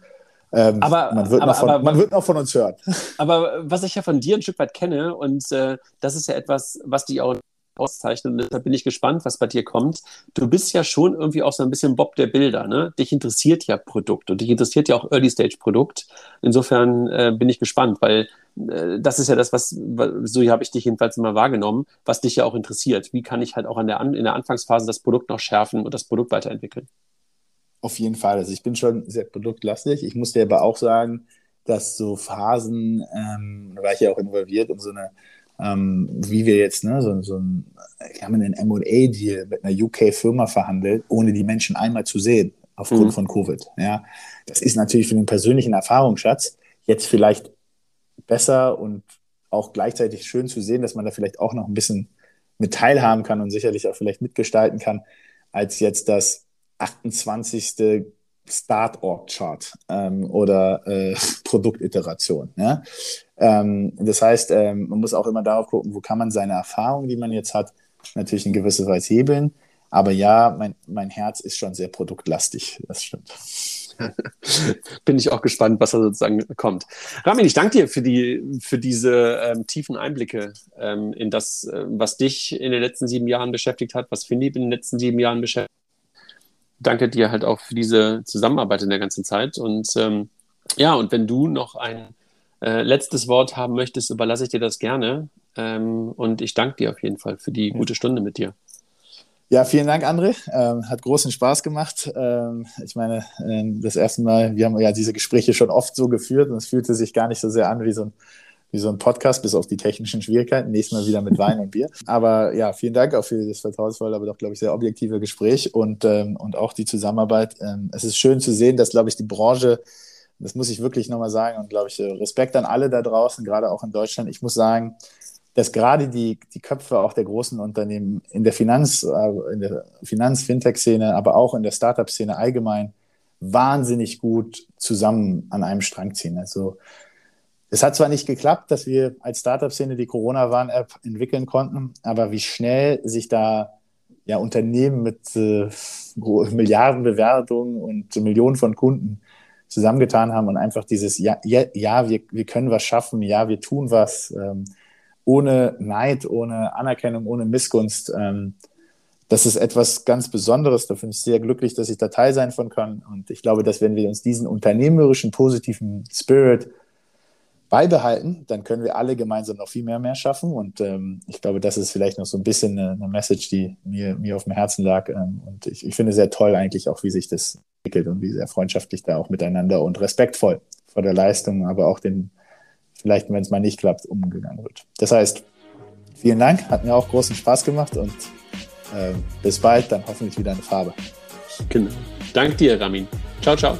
S1: Ähm, aber, man, wird aber, von, aber, man wird noch von uns hören.
S3: Aber was ich ja von dir ein Stück weit kenne, und äh, das ist ja etwas, was die auch auszeichnen. Und deshalb bin ich gespannt, was bei dir kommt. Du bist ja schon irgendwie auch so ein bisschen Bob der Bilder. Ne? Dich interessiert ja Produkt und dich interessiert ja auch Early-Stage-Produkt. Insofern äh, bin ich gespannt, weil äh, das ist ja das, was, so habe ich dich jedenfalls immer wahrgenommen, was dich ja auch interessiert. Wie kann ich halt auch der, in der Anfangsphase das Produkt noch schärfen und das Produkt weiterentwickeln?
S1: Auf jeden Fall. Also ich bin schon sehr produktlastig. Ich muss dir aber auch sagen, dass so Phasen, ähm, da war ich ja auch involviert in so eine ähm, wie wir jetzt, ne, so, so ein, wir haben einen M&A-Deal mit einer UK-Firma verhandelt, ohne die Menschen einmal zu sehen, aufgrund mhm. von Covid. Ja, das ist natürlich für den persönlichen Erfahrungsschatz jetzt vielleicht besser und auch gleichzeitig schön zu sehen, dass man da vielleicht auch noch ein bisschen mit teilhaben kann und sicherlich auch vielleicht mitgestalten kann, als jetzt das 28. Start-Org-Chart ähm, oder äh, Produktiteration. Ja? Ähm, das heißt, ähm, man muss auch immer darauf gucken, wo kann man seine Erfahrungen, die man jetzt hat, natürlich in gewisser Weise hebeln. Aber ja, mein, mein Herz ist schon sehr produktlastig, das stimmt.
S3: Bin ich auch gespannt, was da sozusagen kommt. Ramin, ich danke dir für, die, für diese ähm, tiefen Einblicke ähm, in das, äh, was dich in den letzten sieben Jahren beschäftigt hat, was Philipp in den letzten sieben Jahren beschäftigt danke dir halt auch für diese Zusammenarbeit in der ganzen Zeit. Und ähm, ja, und wenn du noch ein äh, letztes Wort haben möchtest, überlasse ich dir das gerne. Ähm, und ich danke dir auf jeden Fall für die gute Stunde mit dir.
S1: Ja, vielen Dank, André. Ähm, hat großen Spaß gemacht. Ähm, ich meine, äh, das erste Mal, wir haben ja diese Gespräche schon oft so geführt und es fühlte sich gar nicht so sehr an wie so ein wie so ein Podcast, bis auf die technischen Schwierigkeiten. Nächstes Mal wieder mit Wein und Bier. Aber ja, vielen Dank auch für das vertrauensvolle, aber doch, glaube ich, sehr objektive Gespräch und, ähm, und auch die Zusammenarbeit. Ähm, es ist schön zu sehen, dass, glaube ich, die Branche, das muss ich wirklich nochmal sagen und, glaube ich, äh, Respekt an alle da draußen, gerade auch in Deutschland. Ich muss sagen, dass gerade die, die Köpfe auch der großen Unternehmen in der Finanz, äh, in der Finanz-Fintech-Szene, aber auch in der Startup-Szene allgemein wahnsinnig gut zusammen an einem Strang ziehen. Also es hat zwar nicht geklappt, dass wir als Startup-Szene die Corona-Warn-App entwickeln konnten, aber wie schnell sich da ja, Unternehmen mit äh, Milliardenbewertungen und Millionen von Kunden zusammengetan haben und einfach dieses Ja, ja, ja wir, wir können was schaffen, ja, wir tun was, ähm, ohne Neid, ohne Anerkennung, ohne Missgunst. Ähm, das ist etwas ganz Besonderes. Da bin ich sehr glücklich, dass ich da Teil sein von kann. Und ich glaube, dass wenn wir uns diesen unternehmerischen, positiven Spirit beibehalten, dann können wir alle gemeinsam noch viel mehr mehr schaffen. Und ähm, ich glaube, das ist vielleicht noch so ein bisschen eine, eine Message, die mir, mir auf dem Herzen lag. Ähm, und ich, ich finde sehr toll eigentlich auch, wie sich das entwickelt und wie sehr freundschaftlich da auch miteinander und respektvoll vor der Leistung, aber auch den, vielleicht, wenn es mal nicht klappt, umgegangen wird. Das heißt, vielen Dank, hat mir auch großen Spaß gemacht und äh, bis bald, dann hoffentlich wieder eine Farbe.
S3: Genau. Dank dir, Ramin. Ciao, ciao.